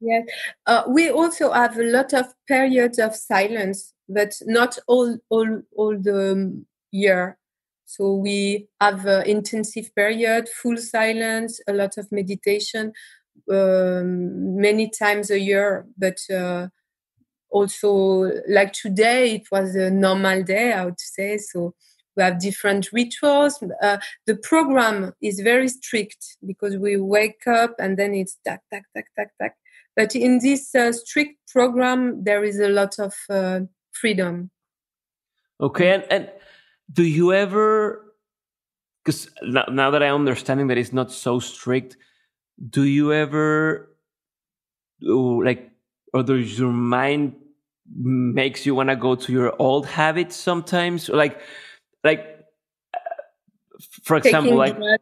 Speaker 2: Yes, uh, we also have a lot of periods of silence, but not all all all the year. So we have uh, intensive period, full silence, a lot of meditation, um, many times a year. But uh, also, like today, it was a normal day, I would say. So we have different rituals. Uh, the program is very strict because we wake up and then it's tak tak tak tak tak but in this uh, strict program, there is a lot of uh, freedom.
Speaker 1: Okay, and, and do you ever? Because now, now that I'm understanding that it's not so strict, do you ever like, or does your mind makes you want to go to your old habits sometimes, like, like, uh, for example, Taking like.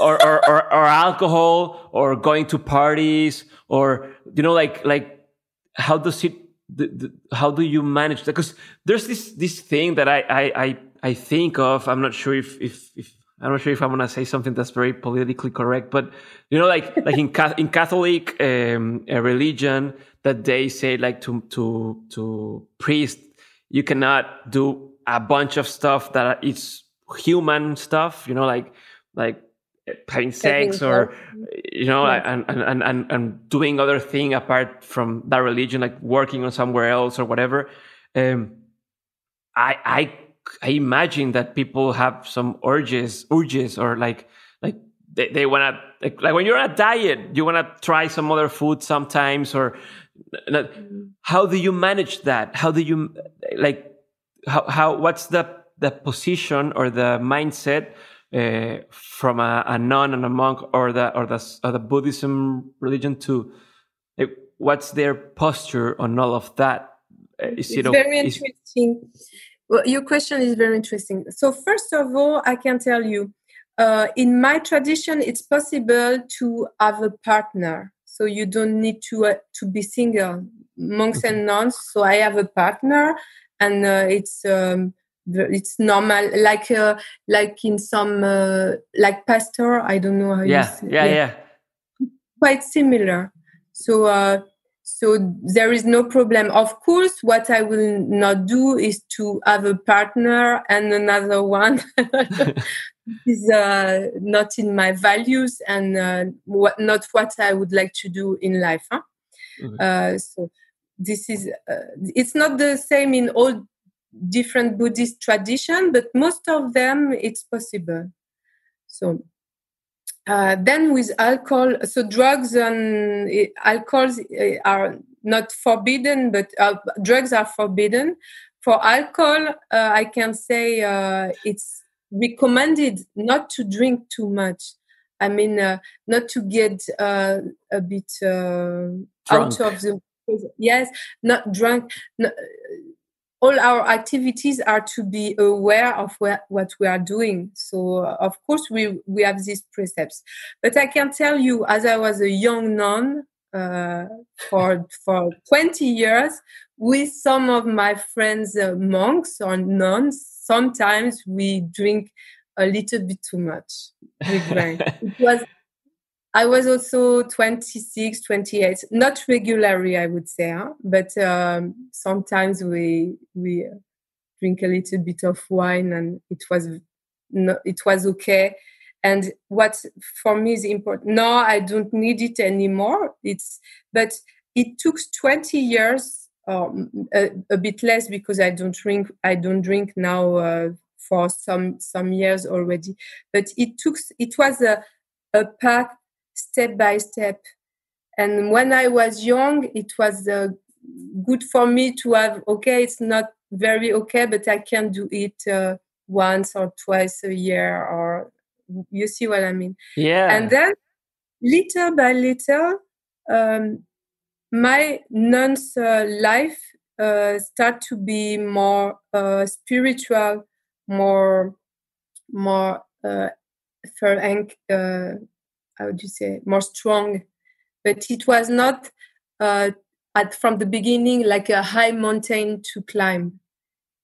Speaker 1: Or, or, or, or alcohol or going to parties or you know like like how does it the, the, how do you manage that? Because there's this this thing that I, I i i think of i'm not sure if if, if i'm not sure if i'm gonna say something that's very politically correct but you know like like in in catholic um, religion that they say like to to to priest, you cannot do a bunch of stuff that is human stuff you know like like having sex or you know yeah. and, and and and doing other thing apart from that religion like working on somewhere else or whatever um i i i imagine that people have some urges urges or like like they, they want to like, like when you're on a diet you want to try some other food sometimes or mm. how do you manage that how do you like how, how what's the the position or the mindset uh, from a, a, nun and a monk or the or the, or the Buddhism religion to uh, what's their posture on all of that?
Speaker 2: Uh, is it's it very interesting. Well, your question is very interesting. So first of all, I can tell you, uh, in my tradition, it's possible to have a partner. So you don't need to uh, to be single. Monks and nuns. So I have a partner, and uh, it's. Um, it's normal like uh, like in some uh, like pastor i don't know how
Speaker 1: yeah, you say yeah yeah.
Speaker 2: quite similar. So uh so there is no problem. Of course what i will not do is to have a partner and another one. Is uh, not in my values and uh, what, not what i would like to do in life huh? mm-hmm. uh, so this is uh, it's not the same in all different Buddhist tradition, but most of them it's possible. So uh, then with alcohol, so drugs and uh, alcohols uh, are not forbidden, but uh, drugs are forbidden. For alcohol, uh, I can say uh, it's recommended not to drink too much. I mean, not to get a bit out of the yes, not drunk. Not, all our activities are to be aware of where, what we are doing. So, uh, of course, we, we have these precepts. But I can tell you, as I was a young nun uh, for, for 20 years, with some of my friends, uh, monks or nuns, sometimes we drink a little bit too much. We drank. it was I was also 26, 28, not regularly, I would say, huh? but um, sometimes we we drink a little bit of wine, and it was no, it was okay. And what for me is important. No, I don't need it anymore. It's but it took 20 years, um, a, a, bit less because I don't drink. I don't drink now uh, for some some years already. But it took. It was a a path step by step. And when I was young, it was uh, good for me to have, okay, it's not very okay, but I can do it uh, once or twice a year, or you see what I mean?
Speaker 1: Yeah.
Speaker 2: And then little by little, um, my nun's uh, life uh, start to be more uh, spiritual, more more uh, uh, how would you say more strong. But it was not uh, at from the beginning like a high mountain to climb.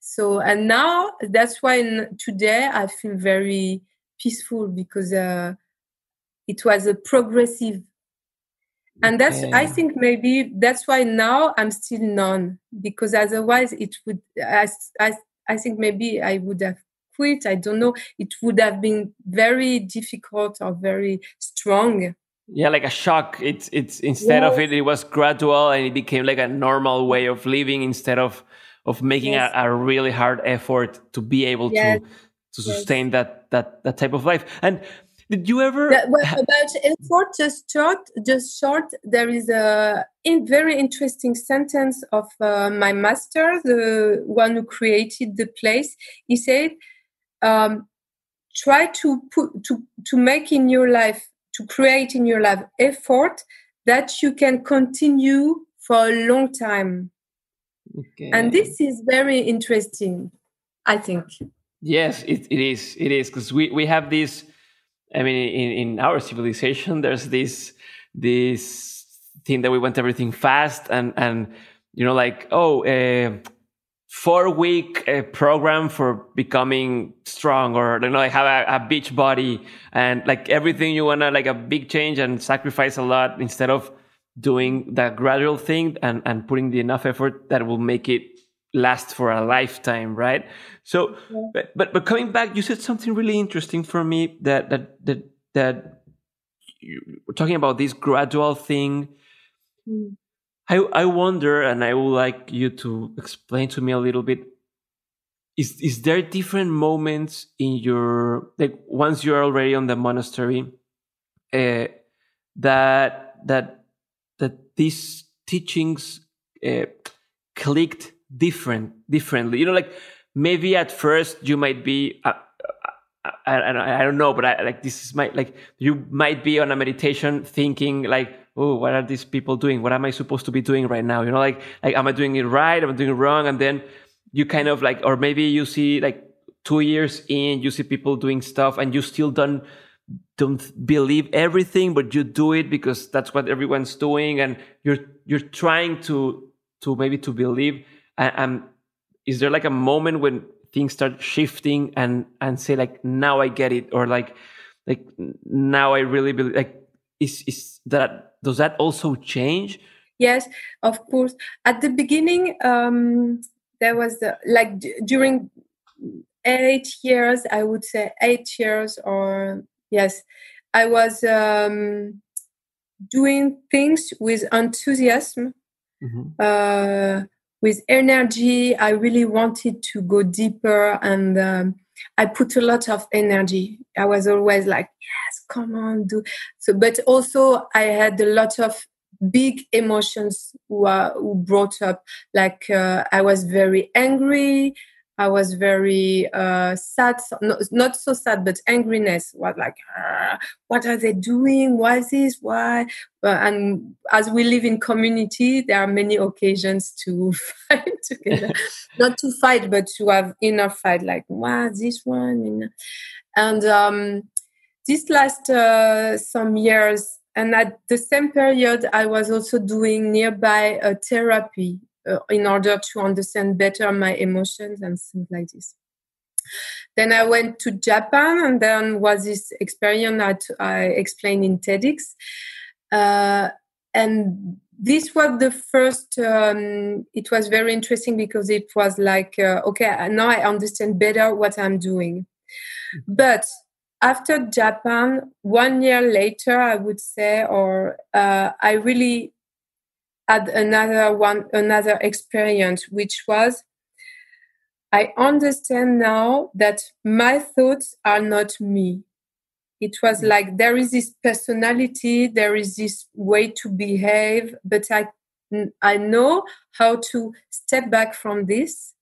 Speaker 2: So and now that's why today i feel very peaceful because uh, it was a progressive. And that's i think maybe that's why now i'm still non because otherwise it would I, I, I think maybe i would have quit. I don't know. It would have been very difficult or very strong.
Speaker 1: Yeah, like a shock. It's it's instead yes. of it, it was gradual and it became like a normal way of living instead of of making yes. a, a, really hard effort to be able yes. to to sustain that that that type of life. And did you ever
Speaker 2: that, well, about effort? Just short, just short. There is a in, very interesting sentence of uh, my master, the one who created the place. He said um, try to put to to make in your life to create in your life effort that you can continue for a long time okay. and this is very interesting i think
Speaker 1: yes it, it is it is because we we have this i mean in in our civilization there's this this thing that we want everything fast and and you know like oh uh, four week uh, program for becoming strong or you know like have a, a beach body and like everything you want to like a big change and sacrifice a lot instead of doing that gradual thing and and putting the enough effort that will make it last for a lifetime right so yeah. but, but but coming back you said something really interesting for me that that that that you were talking about this gradual thing mm. I i wonder and i would like you to explain to me a little bit is is there different moments in your like once you're already on the monastery uh, that that that these teachings uh, clicked different differently? You know like maybe at first you might be uh, I, I, I don't know but I, like this is my like you might be on a meditation thinking like oh what are these people doing? What am i supposed to be doing right now? You know like like am i doing it right? Am i doing it wrong? And then you kind of like or maybe you see like two years in you see people doing stuff and you still don't don't believe everything but you do it because that's what everyone's doing and you're you're trying to to maybe to believe. And, and um, is there like a moment when things start shifting and and say like now i get it or like like now i really believe like is is that does that also change
Speaker 2: yes of course at the beginning um there was the, like d- during eight years i would say eight years or yes i was um doing things with enthusiasm mm-hmm. uh with energy. I really wanted to go deeper and um, I put a lot of energy. I was always like, yes, come on, do. So, but also I had a lot of big emotions who, uh, who brought up. Like uh, I was very angry. I was very uh, sad, not, not so sad, but angriness was like, what are they doing? Why is this? Why? But, and as we live in community, there are many occasions to fight together, not to fight, but to have inner fight, like, why this one? And um, this last uh, some years, and at the same period, I was also doing nearby a therapy uh, in order to understand better my emotions and things like this. Then I went to Japan, and then was this experience that I explained in TEDx. Uh, and this was the first um, it was very interesting because it was like uh, okay now i understand better what i'm doing but after japan one year later i would say or uh, i really had another one another experience which was i understand now that my thoughts are not me. It was mm. like there is this personality there is this way to behave but i i know how to step back from this.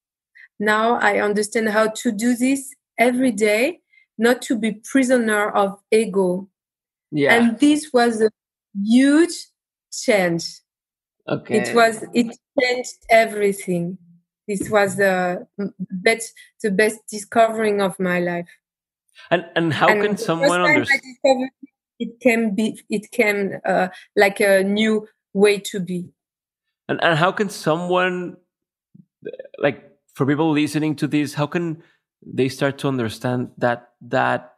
Speaker 2: Now i understand how to do this every day not to be prisoner of ego. Yeah. And this was a huge change Okay. It was it changed everything. This was the best the best discovering of my life.
Speaker 1: And and how and can someone understand?
Speaker 2: It can be it can uh, like a new way to be.
Speaker 1: And and how can someone like for people listening to this, how can they start to understand that that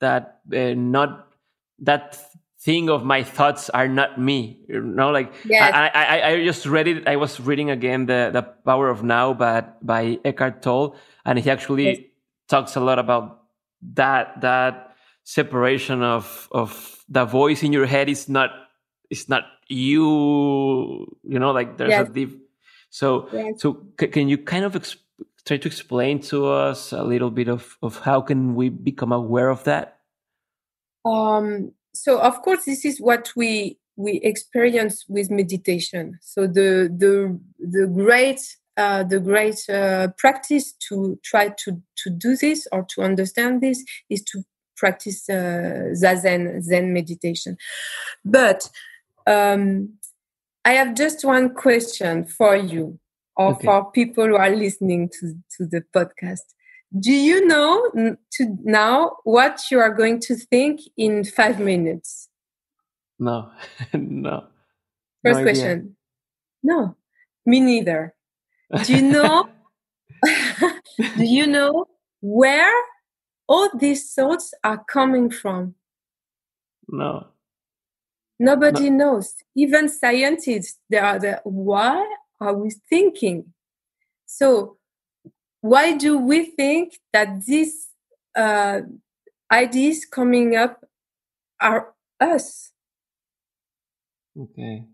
Speaker 1: that uh, not that thing of my thoughts are not me you know like yes. I, I, I just read it i was reading again the the power of now but by eckhart tolle and he actually yes. talks a lot about that that separation of of the voice in your head is not it's not you you know like there's yes. a deep so so c- can you kind of exp- try to explain to us a little bit of of how can we become aware of that
Speaker 2: um so of course this is what we we experience with meditation. So the the the great uh, the great uh, practice to try to to do this or to understand this is to practice uh, zazen zen meditation. But um, i have just one question for you or okay. for people who are listening to to the podcast do you know to now what you are going to think in five minutes?
Speaker 1: No, no.
Speaker 2: First no question. No, me neither. Do you know? do you know where all these thoughts are coming from?
Speaker 1: No.
Speaker 2: Nobody no. knows. Even scientists, they are the why are we thinking? So why do we think that these uh, ideas coming up are us?
Speaker 1: Okay.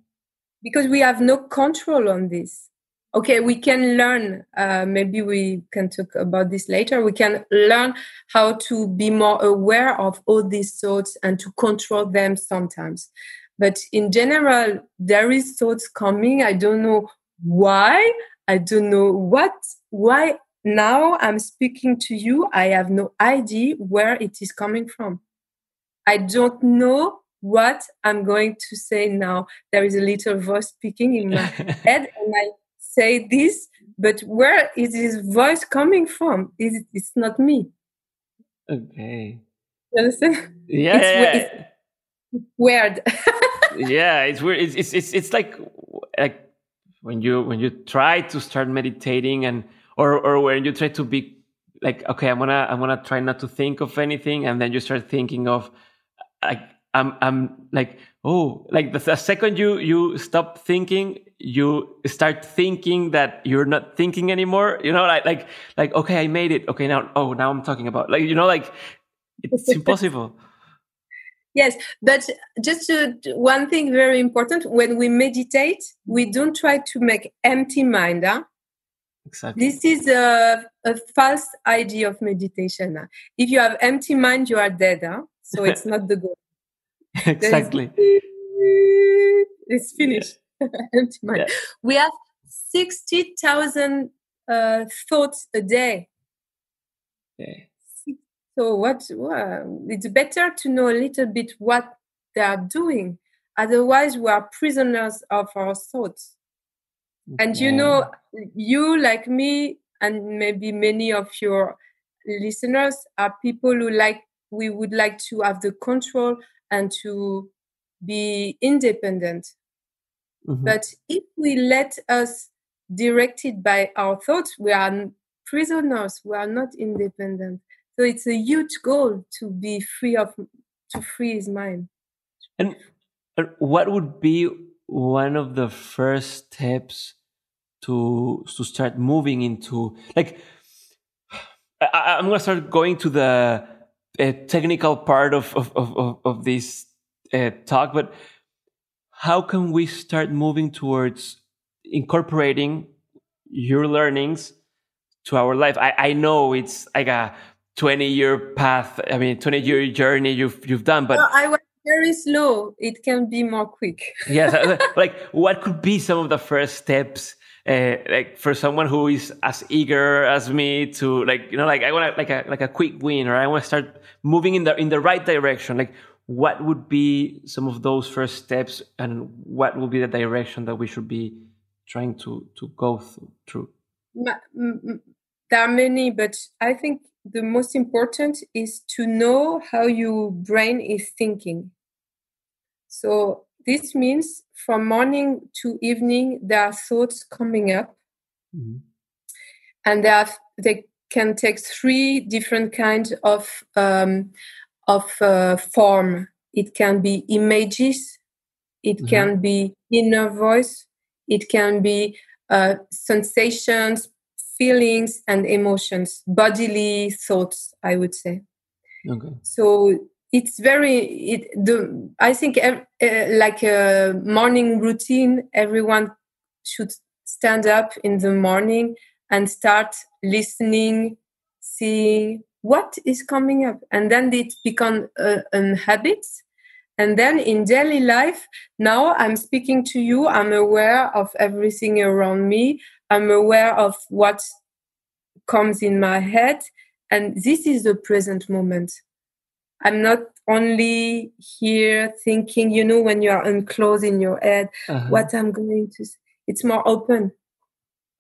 Speaker 2: Because we have no control on this. Okay, we can learn. Uh, maybe we can talk about this later. We can learn how to be more aware of all these thoughts and to control them sometimes. But in general, there is thoughts coming. I don't know why. I don't know what, why now I'm speaking to you. I have no idea where it is coming from. I don't know what I'm going to say now. There is a little voice speaking in my head, and I say this, but where is this voice coming from? It's, it's not me.
Speaker 1: Okay.
Speaker 2: You understand?
Speaker 1: Yeah. It's, yeah.
Speaker 2: it's weird.
Speaker 1: yeah, it's weird. It's, it's it's it's like like when you when you try to start meditating and or or when you try to be like okay, I'm gonna I'm gonna try not to think of anything, and then you start thinking of like I'm I'm like oh like the, the second you you stop thinking you start thinking that you're not thinking anymore you know like like like okay i made it okay now oh now i'm talking about like you know like it's impossible
Speaker 2: yes but just one thing very important when we meditate we don't try to make empty mind huh?
Speaker 1: Exactly
Speaker 2: this is a, a false idea of meditation if you have empty mind you are dead huh? so it's not the goal
Speaker 1: exactly
Speaker 2: it's finished empty mind. Yeah. We have 60,000 uh, thoughts a day.
Speaker 1: Yeah.
Speaker 2: So what, well, it's better to know a little bit what they are doing. Otherwise, we are prisoners of our thoughts. And you know, you like me, and maybe many of your listeners are people who like we would like to have the control and to be independent Mm-hmm. But if we let us directed by our thoughts, we are prisoners. We are not independent. So it's a huge goal to be free of to free his mind.
Speaker 1: And what would be one of the first steps to to start moving into like I, am going to start going to the uh, technical part of of of, of this uh, talk, but how can we start moving towards incorporating your learnings to our life? I, I know it's like a 20 year path. I mean, 20 year journey you've, you've done, but
Speaker 2: well, I was very slow. It can be more quick.
Speaker 1: yes. Uh, like what could be some of the first steps uh, like for someone who is as eager as me to like you know like I want like a like a quick win or I want to start moving in the in the right direction. Like what would be some of those first steps and what will be the direction that we should be trying to to go through?
Speaker 2: There are many but i think the most important is to know how your brain is thinking. So this means from morning to evening there are thoughts coming up mm-hmm. and they, they can take three different kinds of um, of uh, form. It can be images, it mm-hmm. can be inner voice, it can be uh, sensations, feelings, and emotions, bodily thoughts, I would say.
Speaker 1: Okay.
Speaker 2: So it's very it the i think uh, like a morning routine everyone should stand up in the morning and start listening seeing what is coming up. And then it become a, a habit. And then in daily life now i'm speaking to you. I'm aware of everything around me. I'm aware of what comes in my head. And this is the present moment i'm not only here thinking you know when you are unclosed in your head uh-huh. what i'm going to say. it's more open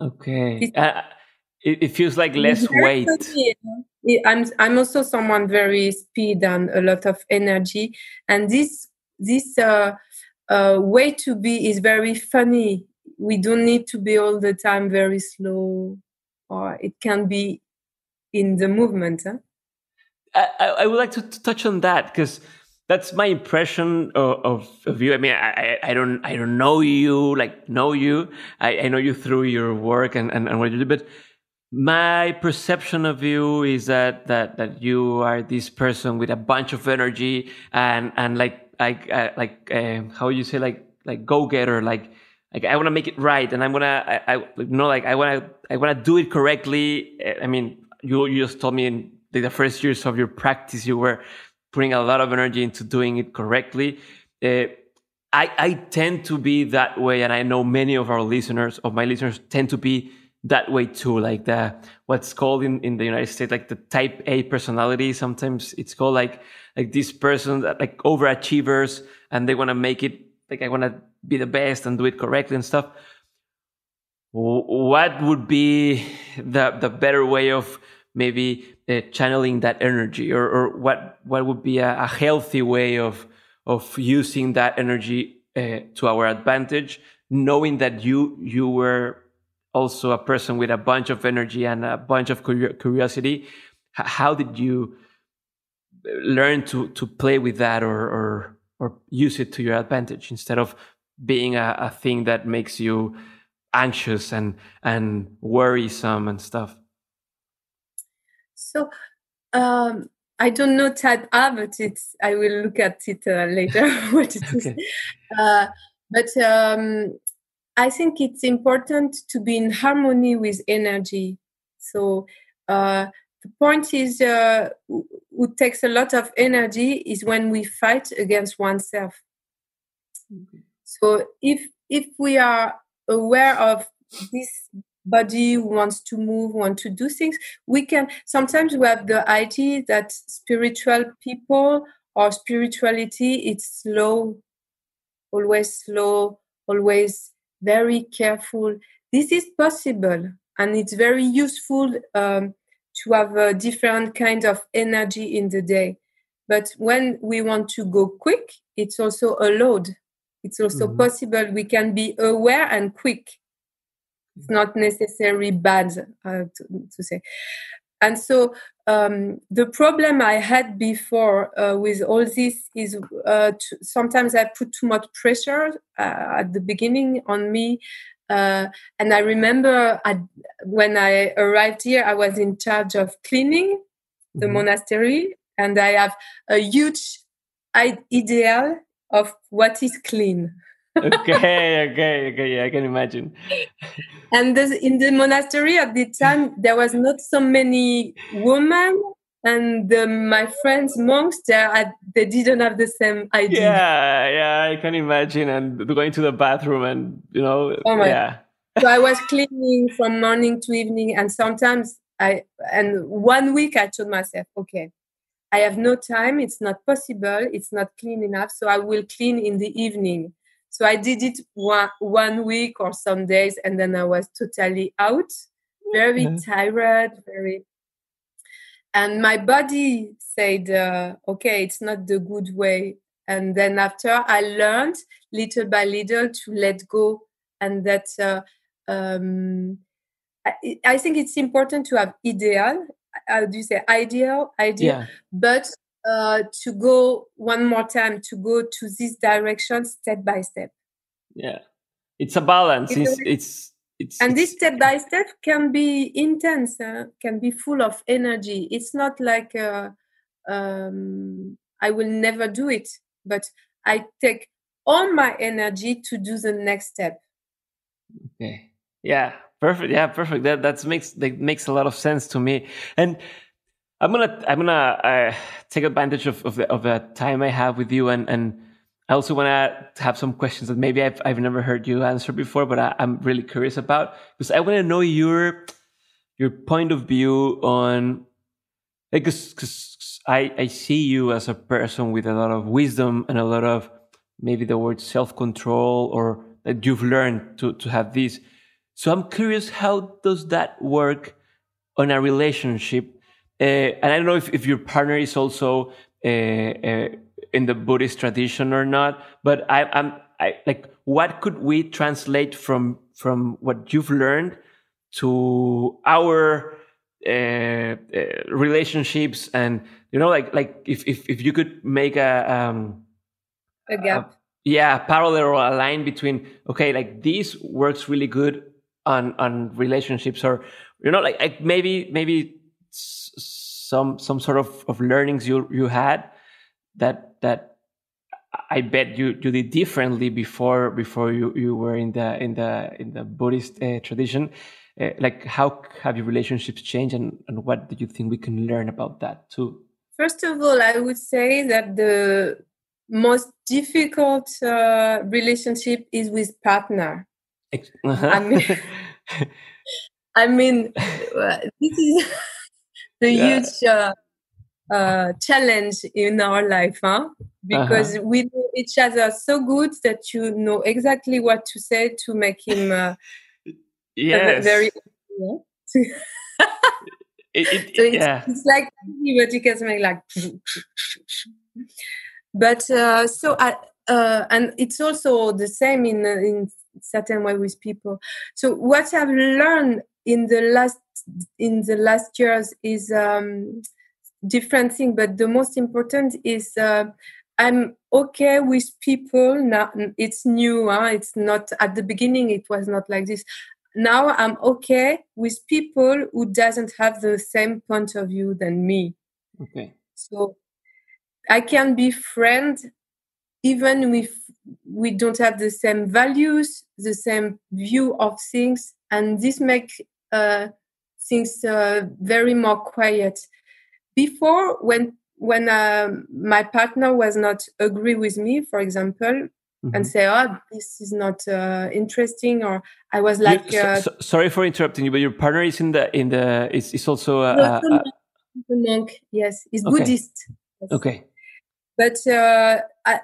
Speaker 1: okay uh, it, it, feels like less weight
Speaker 2: I'm I'm also someone very speed and a lot of energy, and this this uh, uh, way to be is very funny. We don't need to be all the time very slow, or it can be in the movement. Huh?
Speaker 1: I, I would like to touch on that because that's my impression of, of, of, you. I mean, I, I don't I don't know you like know you. I, I know you through your work and, and, and what you do, but my perception of you is that that that you are this person with a bunch of energy and and like like uh, like uh, how you say like like go getter like like I want to make it right and I'm gonna I, I you know like I want to I want to do it correctly. I mean, you you just told me in the first years of your practice you were putting a lot of energy into doing it correctly. Uh, I I tend to be that way, and I know many of our listeners of my listeners tend to be that way too like the what's called in, in the united states like the type a personality sometimes it's called like like this person that like overachievers and they want to make it like i want to be the best and do it correctly and stuff what would be the the better way of maybe uh, channeling that energy or, or what what would be a, a healthy way of of using that energy uh, to our advantage knowing that you you were also a person with a bunch of energy and a bunch of curiosity. How did you learn to to play with that or or, or use it to your advantage instead of being a, a thing that makes you anxious and and worrisome and stuff?
Speaker 2: So um, I don't know type A, but it's I will look at it uh, later what it is. Okay. Uh, but um, I think it's important to be in harmony with energy. So uh, the point is, uh, what takes a lot of energy is when we fight against oneself. Mm-hmm. So if if we are aware of this body wants to move, want to do things, we can. Sometimes we have the idea that spiritual people or spirituality it's slow, always slow, always very careful. This is possible, and it's very useful um, to have a different kind of energy in the day. But when we want to go quick, it's also a load It's also mm-hmm. possible. We can be aware and quick. It's not necessarily bad uh, to, to say and so um, the problem I had before uh, with all this is uh, sometimes I put too much pressure uh, at the beginning on me. Uh, and I remember when I arrived here, I was in charge of cleaning the mm-hmm. monastery, and I have a huge ideal of what is clean
Speaker 1: okay, okay, okay. Yeah, I can imagine.
Speaker 2: and this, in the monastery at the time, there was not so many women, and my friends monks there, they didn't have the same idea.
Speaker 1: Yeah, yeah, I can imagine. And going to the bathroom, and you know, oh yeah.
Speaker 2: so I was cleaning from morning to evening, and sometimes I and one week I told myself, okay. I have no time. It's not possible. It's not clean enough. So I will clean in the evening so I did it one, one week or some days, and then I was totally out, very mm-hmm. tired, very. And my body said, uh, okay, it's not the good way. And then after I learned little by little to let go, and that uh, um, I, I, think it's important to have ideal. How do you say ideal? Ideal, yeah. but uh, to go one more time to go to this direction step by step.
Speaker 1: Yeah, it's a balance. It's it's, it's
Speaker 2: and
Speaker 1: it's,
Speaker 2: this step by step can be intense, uh, can be full of energy. It's not like uh, um, I will never do it, but I take all my energy to do the next step.
Speaker 1: Okay. Yeah. Perfect. Yeah. Perfect. That that makes that makes a lot of sense to me. And I'm gonna I'm gonna uh, take advantage of of the, of the time I have with you, and and I also want to have some questions that maybe I've I've never heard you answer before, but I, am really curious about because I want to know your your point of view on because because I I see you as a person with a lot of wisdom and a lot of maybe the word self control or that you've learned to to have this. So I'm curious, how does that work on a relationship? Uh, and I don't know if, if your partner is also uh, uh, in the Buddhist tradition or not, but I, I'm I, like, what could we translate from from what you've learned to our uh, uh, relationships? And you know like like if if, if you could make a um
Speaker 2: a gap.
Speaker 1: A, yeah parallel or a line between okay like this works really good on on relationships or you know like, like maybe maybe some some sort of, of learnings you you had that that I bet you you did differently before before you you were in the in the in the Buddhist uh, tradition. Uh, like how have your relationships changed, and and what do you think we can learn about that too?
Speaker 2: First of all, I would say that the most difficult uh, relationship is with partner. Uh-huh. I mean, I mean, this is the yeah. huge uh, uh, challenge in our life, huh? Because uh-huh. we know each other so good that you know exactly what to say to make him uh,
Speaker 1: yes.
Speaker 2: very.
Speaker 1: it, it,
Speaker 2: so it's,
Speaker 1: yeah.
Speaker 2: it's like but you can make like. but uh, so I, uh, and it's also the same in uh, in certain way with people. So what I've learned in the last in the last years is um, different thing, but the most important is uh, I'm okay with people now. It's new. Huh? It's not at the beginning. It was not like this. Now I'm okay with people who doesn't have the same point of view than me.
Speaker 1: Okay.
Speaker 2: So I can be friend even if we don't have the same values, the same view of things, and this makes uh, things uh, very more quiet. Before, when when uh, my partner was not agree with me, for example, mm-hmm. and say, "Oh, this is not uh, interesting," or I was like,
Speaker 1: so,
Speaker 2: uh,
Speaker 1: so, "Sorry for interrupting you, but your partner is in the in the is, is also a,
Speaker 2: a, a, a monk. Yes, he's
Speaker 1: okay.
Speaker 2: Buddhist. Yes.
Speaker 1: Okay,
Speaker 2: but uh, I,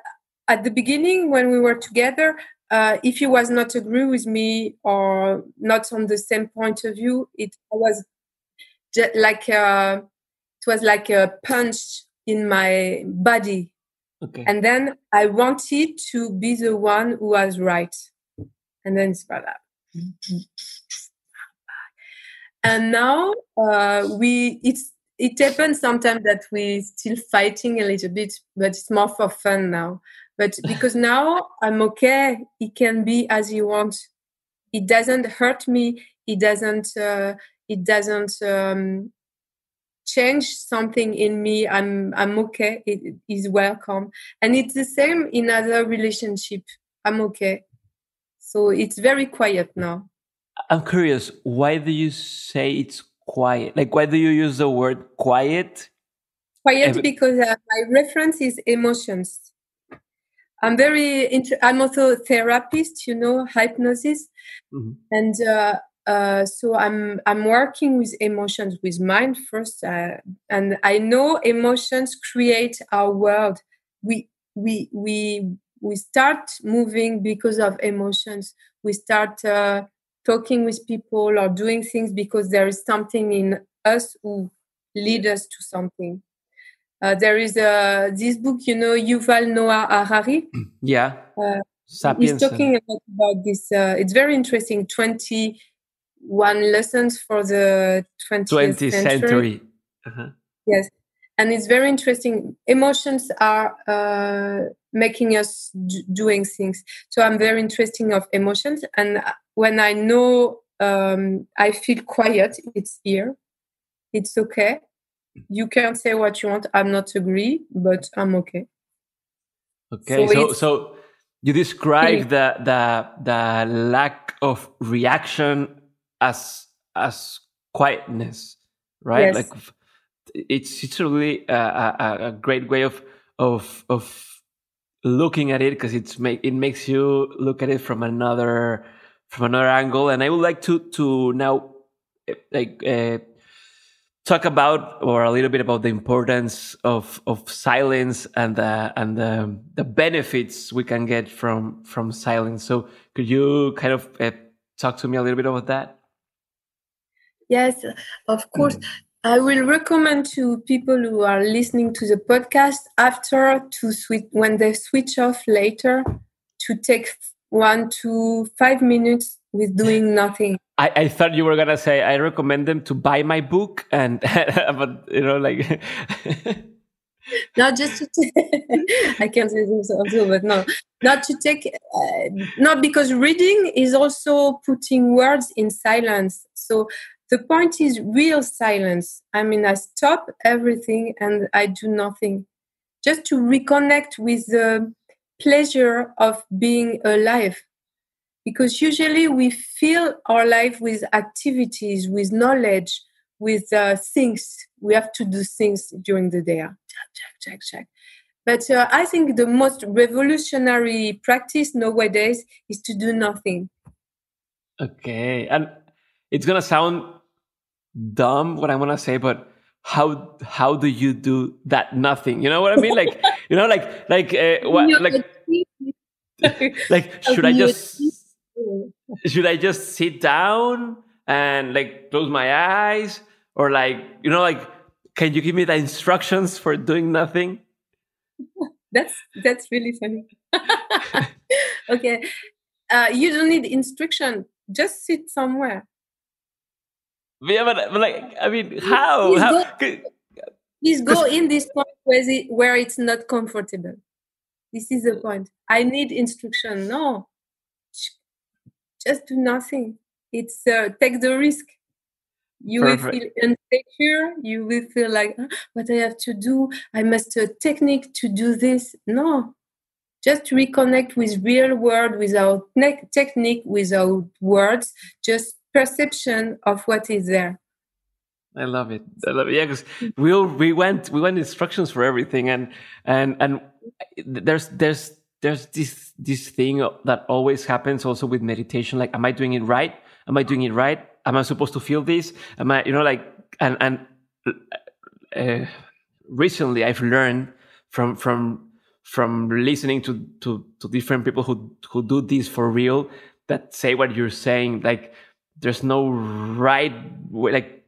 Speaker 2: at the beginning when we were together uh, if he was not agree with me or not on the same point of view it was just like a, uh, it was like a punch in my body.
Speaker 1: Okay.
Speaker 2: and then i wanted to be the one who was right. And then it's about that. And now uh, we it's it happens sometimes that we still fighting a little bit but it's more for fun now but because now I'm okay, he can be as he wants. It doesn't hurt me. It doesn't. Uh, it doesn't um, change something in me. I'm. I'm okay. It is welcome, and it's the same in other relationship. I'm okay. So it's very quiet now.
Speaker 1: I'm curious. Why do you say it's quiet? Like, why do you use the word quiet?
Speaker 2: Quiet because uh, my reference is emotions. I'm very. I'm also a therapist. You know, hypnosis, mm-hmm. and uh, uh, so I'm I'm working with emotions with mind first, uh, and I know emotions create our world. We we we we start moving because of emotions. We start uh, talking with people or doing things because there is something in us who lead us to something. Uh, there is a, this book, you know, Yuval Noah Harari.
Speaker 1: Yeah.
Speaker 2: Uh, he's talking about, about this. Uh, it's very interesting. 21 lessons for the 20th, 20th century. century. Uh-huh. Yes. And it's very interesting. Emotions are uh, making us d- doing things. So I'm very interested of emotions. And when I know um, I feel quiet, it's here. It's okay you can say what you want. I'm not agree, but I'm okay.
Speaker 1: Okay, so so, so you describe the the the lack of reaction as as quietness, right?
Speaker 2: Yes.
Speaker 1: Like it's it's really a, a, a great way of of of looking at it because it's make it makes you look at it from another from another angle. And I would like to to now eh, like. Uh, talk about or a little bit about the importance of of silence and the and the, the benefits we can get from from silence. So could you kind of uh, talk to me a little bit about that?
Speaker 2: Yes of course. Mm. i will recommend to people who are listening to the podcast after to switch when they switch off later to take one to five minutes with doing nothing
Speaker 1: I, I thought you were gonna say I recommend them to buy my book and but you know like
Speaker 2: not just to t- I can't say this also, but no, not to take uh, not because reading is also putting words in silence. So the point is real silence. I mean, I stop everything and I do nothing, just to reconnect with the pleasure of being alive because usually we fill our life with activities with knowledge with uh, things. We have to do things during the day. Check check check check. But uh, i think the most revolutionary practice nowadays is to do nothing.
Speaker 1: Okay and it's gonna sound dumb what i'm gonna say but how how do you do that nothing? You know what i mean? Like you know like like uh, what like like should i just should I just sit down and like close my eyes or like you know like can you give me the instructions for doing nothing?
Speaker 2: that's that's really funny. okay, uh, you don't need instruction. Just sit somewhere.
Speaker 1: Yeah, but, but like I mean, how? Please how?
Speaker 2: Go, please go in this point where, it, where it's not comfortable. This is the point. I need instruction. No, just do nothing. It's uh, take the risk. You Perfect. will feel insecure. You will feel like, oh, what I have to do? I must a technique to do this. No, just reconnect with real world without ne- technique, without words, just perception of what is there.
Speaker 1: I love it. I love it. Yeah, because we all, we went we went instructions for everything, and and and there's there's there's this this thing that always happens also with meditation like am i doing it right? Am i doing it right? Am i supposed to feel this? Am i you know like and and uh, recently i've learned from from from listening to to to different people who who do this for real that say what you're saying like there's no right way like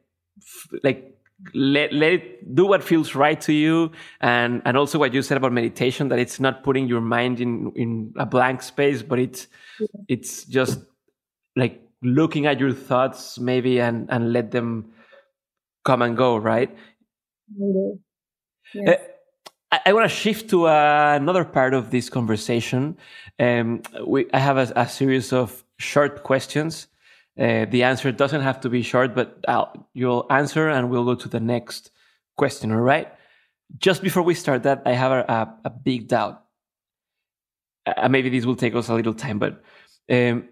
Speaker 1: like let, let it do what feels right to you and and also what you said about meditation that it's not putting your mind in in a blank space but it's yeah. it's just like looking at your thoughts maybe and and let them come and go right yes. uh, I, I want to shift to uh, another part of this conversation. Um, we, I have a, a series of short questions uh, the answer doesn't have to be short, but I'll, you'll answer and we'll go to the next question. All right. Just before we start that, I have a, a, a big doubt. Uh, maybe this will take us a little time, but um,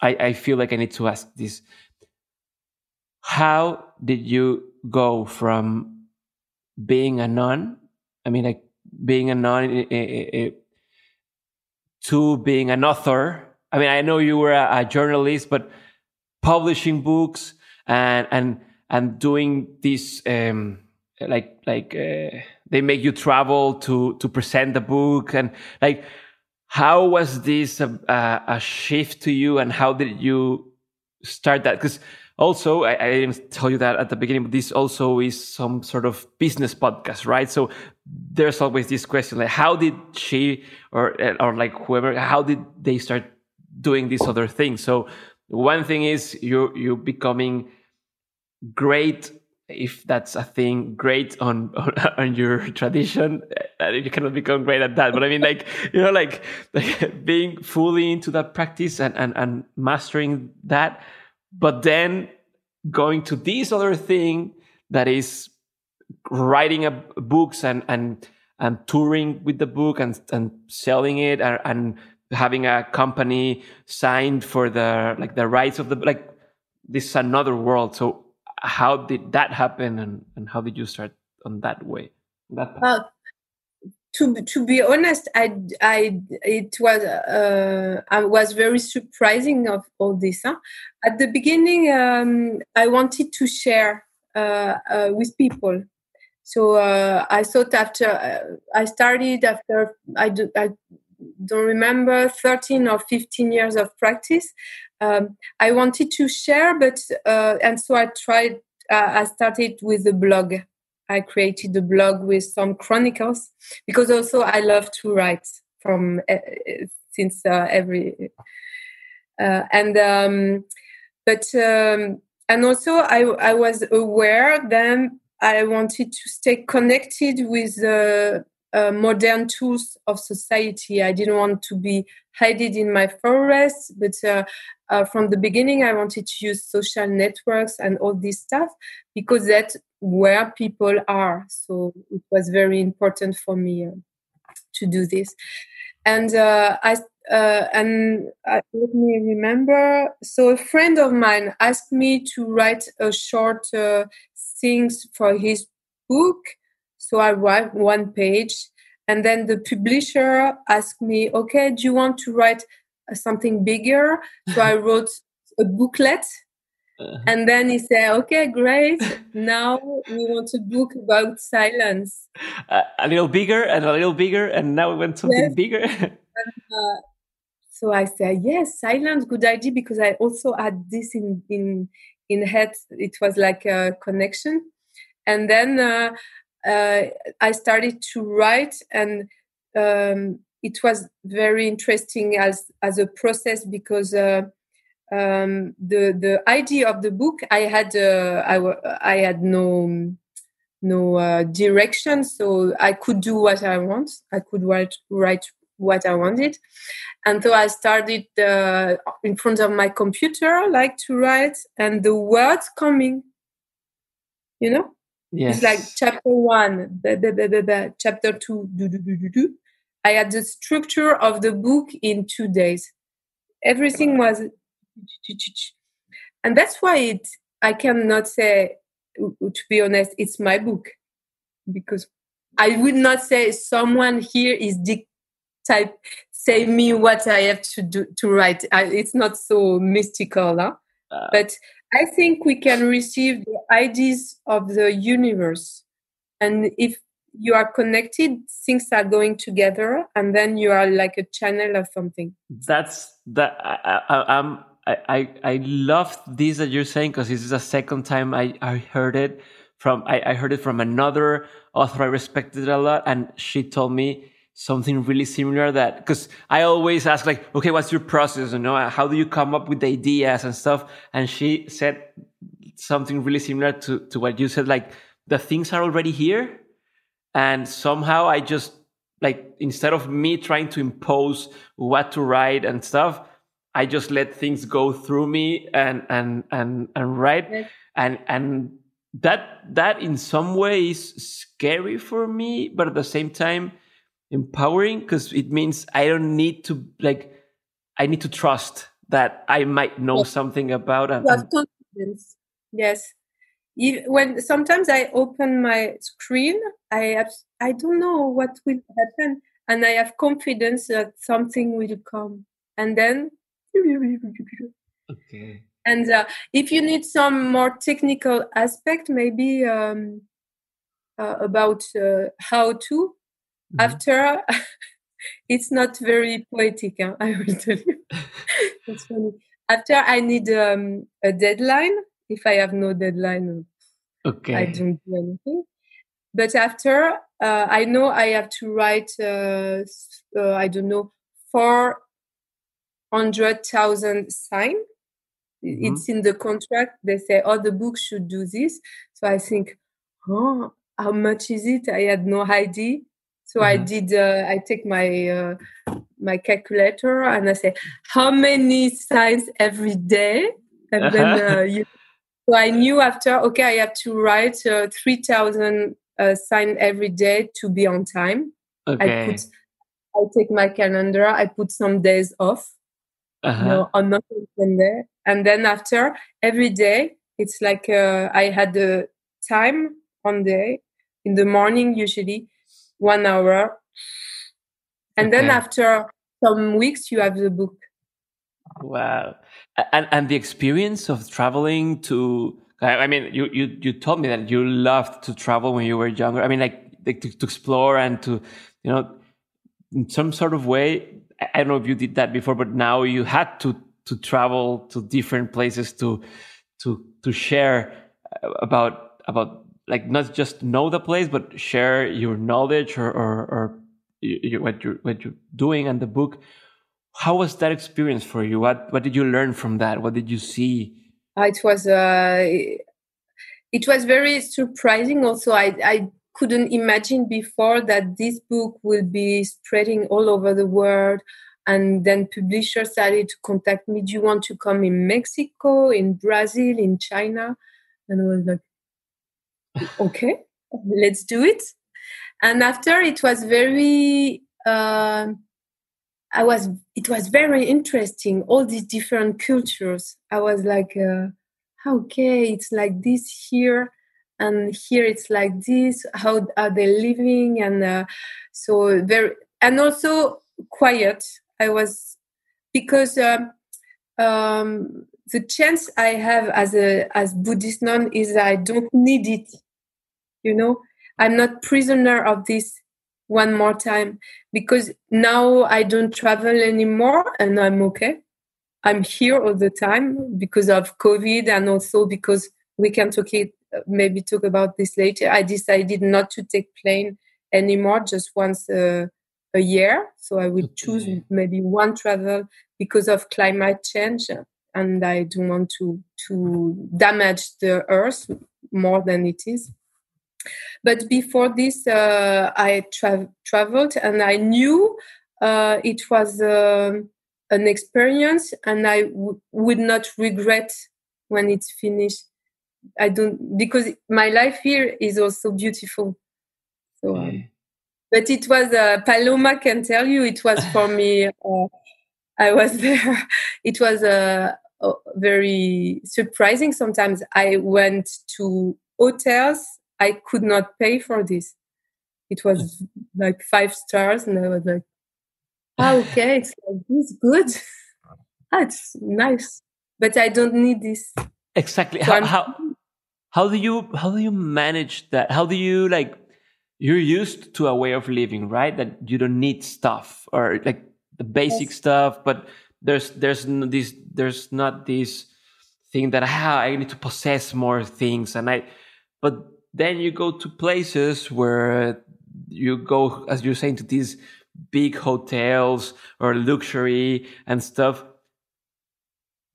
Speaker 1: I, I feel like I need to ask this. How did you go from being a nun? I mean, like being a nun eh, eh, eh, to being an author. I mean, I know you were a, a journalist, but publishing books and and and doing this um, like like uh, they make you travel to to present the book. And like how was this a, a, shift to you and how did you start that? Because also I, I, didn't tell you that at the beginning but this also is some sort of business podcast right? So there's always this question like how did she or or like whoever how did they start doing these other things? So one thing is you you becoming great if that's a thing great on on, on your tradition uh, you cannot become great at that. But i mean like you know like, like being fully into that practice and, and and mastering that but then going to this other thing that is writing a, books and and and touring with the book and and selling it and, and having a company signed for the like the rights of the like this is another world. So how did that happen and, and how did you start on that way that
Speaker 2: uh, to to be honest i i it was uh, i was very surprising of all this huh? at the beginning um, i wanted to share uh, uh with people. So uh, i thought after uh, i started after i do, i don't remember 13 or 15 years of practice. Um, i wanted to share but uh, and so i tried uh, i started with a blog. I created a blog with some chronicles because also i love to write from uh, since uh, every uh, and um, but um, and also I I was aware then I wanted to stay connected with the uh, modern tools of society. I didn't want to be hidden in my forest, but uh, uh, from the beginning, I wanted to use social networks and all this stuff because that's where people are. So it was very important for me uh, to do this. And uh, I uh, and let me remember. So a friend of mine asked me to write a short things for his book. So I write one page, and then the publisher asked me, "Okay, do you want to write something bigger?" So I wrote a booklet, uh-huh. and then he said, "Okay, great. now we want a book about silence."
Speaker 1: Uh, a little bigger and a little bigger, and now we want something yes. bigger. and,
Speaker 2: uh, so I said, "Yes, silence, good idea," because I also had this in in in head it was like a connection and then uh, uh, i started to write and um, it was very interesting as as a process because uh, um, the the idea of the book i had uh, I, I had no no uh, direction so i could do what i want i could write write what I wanted. And so I started uh, in front of my computer, like to write, and the words coming, you know? Yes. It's like chapter one, blah, blah, blah, chapter two, do, do, do, do, do. I had the structure of the book in two days. Everything was, and that's why it. I cannot say, to be honest, it's my book, because I would not say someone here is dic- type say me what I have to do to write. I, it's not so mystical, huh? Uh, but I think we can receive the ideas of the universe, and if you are connected, things are going together, and then you are like a channel of something.
Speaker 1: That's that. I, I, I'm. I, I love this that you're saying because this is the second time I, I heard it from I, I heard it from another author I respected a lot and she told me something really similar that because I always ask like, okay, what's your process? You know, how do you come up with ideas and stuff? And she said something really similar to, to what you said, like the things are already here. And somehow I just like instead of me trying to impose what to write and stuff, I just let things go through me and and and and write. Yes. And and that that in some way is scary for me, but at the same time, empowering because it means I don't need to like I need to trust that I might know yes. something about
Speaker 2: and, have confidence. Yes. When sometimes I open my screen, I have I don't know what will happen, and I have confidence that something will come, and then.
Speaker 1: Okay.
Speaker 2: And uh, if you need some more technical aspect, maybe um, uh, about uh, how to, Mm-hmm. After, it's not very poetic, huh? I will tell you. it's funny. After, I need um, a deadline. If I have no deadline, okay. I don't do anything. But after, uh, I know I have to write, uh, uh, I don't know, 400,000 sign. Mm-hmm. It's in the contract. They say, oh, the book should do this. So I think, oh, how much is it? I had no idea. So mm-hmm. I did. Uh, I take my uh, my calculator and I say how many signs every day, and uh-huh. then uh, you. So I knew after. Okay, I have to write uh, three thousand uh, signs every day to be on time.
Speaker 1: Okay.
Speaker 2: I put. I take my calendar. I put some days off. Uh-huh. You know, on not Sunday, and then after every day, it's like uh, I had the time on day in the morning usually one hour. And okay. then after some weeks, you have the book.
Speaker 1: Wow. And, and the experience of traveling to, I mean, you, you, you told me that you loved to travel when you were younger. I mean, like, like to, to explore and to, you know, in some sort of way, I don't know if you did that before, but now you had to, to travel to different places to, to, to share uh, about, about like not just know the place but share your knowledge or or, or you, what you're what you're doing and the book how was that experience for you what what did you learn from that what did you see
Speaker 2: it was uh, it was very surprising. Also, I I couldn't imagine before that this book will be spreading all over the world. And then publishers started to contact me. Do you want to come in Mexico, in Brazil, in China? And I was like, okay, let's do it. And after it was very, uh, I was, it was very interesting. All these different cultures. I was like, uh, okay, it's like this here, and here it's like this. How are they living? And uh, so very, and also quiet. I was because um, um, the chance I have as a as Buddhist nun is I don't need it. You know, I'm not prisoner of this one more time because now I don't travel anymore and I'm okay. I'm here all the time because of COVID and also because we can talk it maybe talk about this later. I decided not to take plane anymore, just once a, a year. So I will choose maybe one travel because of climate change, and I don't want to to damage the earth more than it is. But before this, uh, I tra- traveled and I knew uh, it was uh, an experience and I w- would not regret when it's finished. I don't, because my life here is also beautiful. So, um, but it was, uh, Paloma can tell you, it was for me, uh, I was there. It was uh, very surprising sometimes. I went to hotels I could not pay for this. It was like five stars, and I was like, oh, okay, it's like this good. ah, it's nice, but I don't need this.
Speaker 1: Exactly. So how, how how do you how do you manage that? How do you like? You're used to a way of living, right? That you don't need stuff or like the basic yes. stuff, but there's there's no, this there's not this thing that ah, I need to possess more things, and I but then you go to places where you go, as you're saying, to these big hotels or luxury and stuff.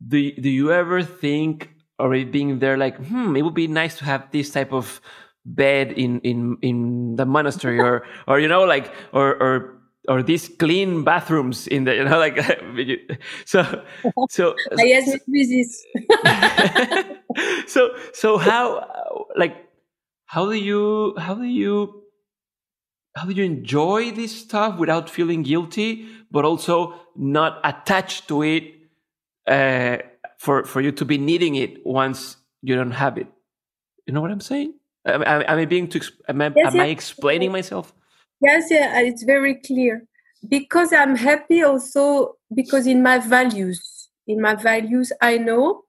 Speaker 1: Do, do you ever think, or being there, like, hmm, it would be nice to have this type of bed in in in the monastery, or or you know, like, or or or these clean bathrooms in the you know like so so I
Speaker 2: yes this
Speaker 1: so so how like how do you how do you how do you enjoy this stuff without feeling guilty but also not attached to it uh, for for you to be needing it once you don't have it? You know what i'm saying? Am, am i being too am, I, yes, am yes. I explaining myself?
Speaker 2: Yes yeah it's very clear. Because i'm happy also because in my values. In my values i know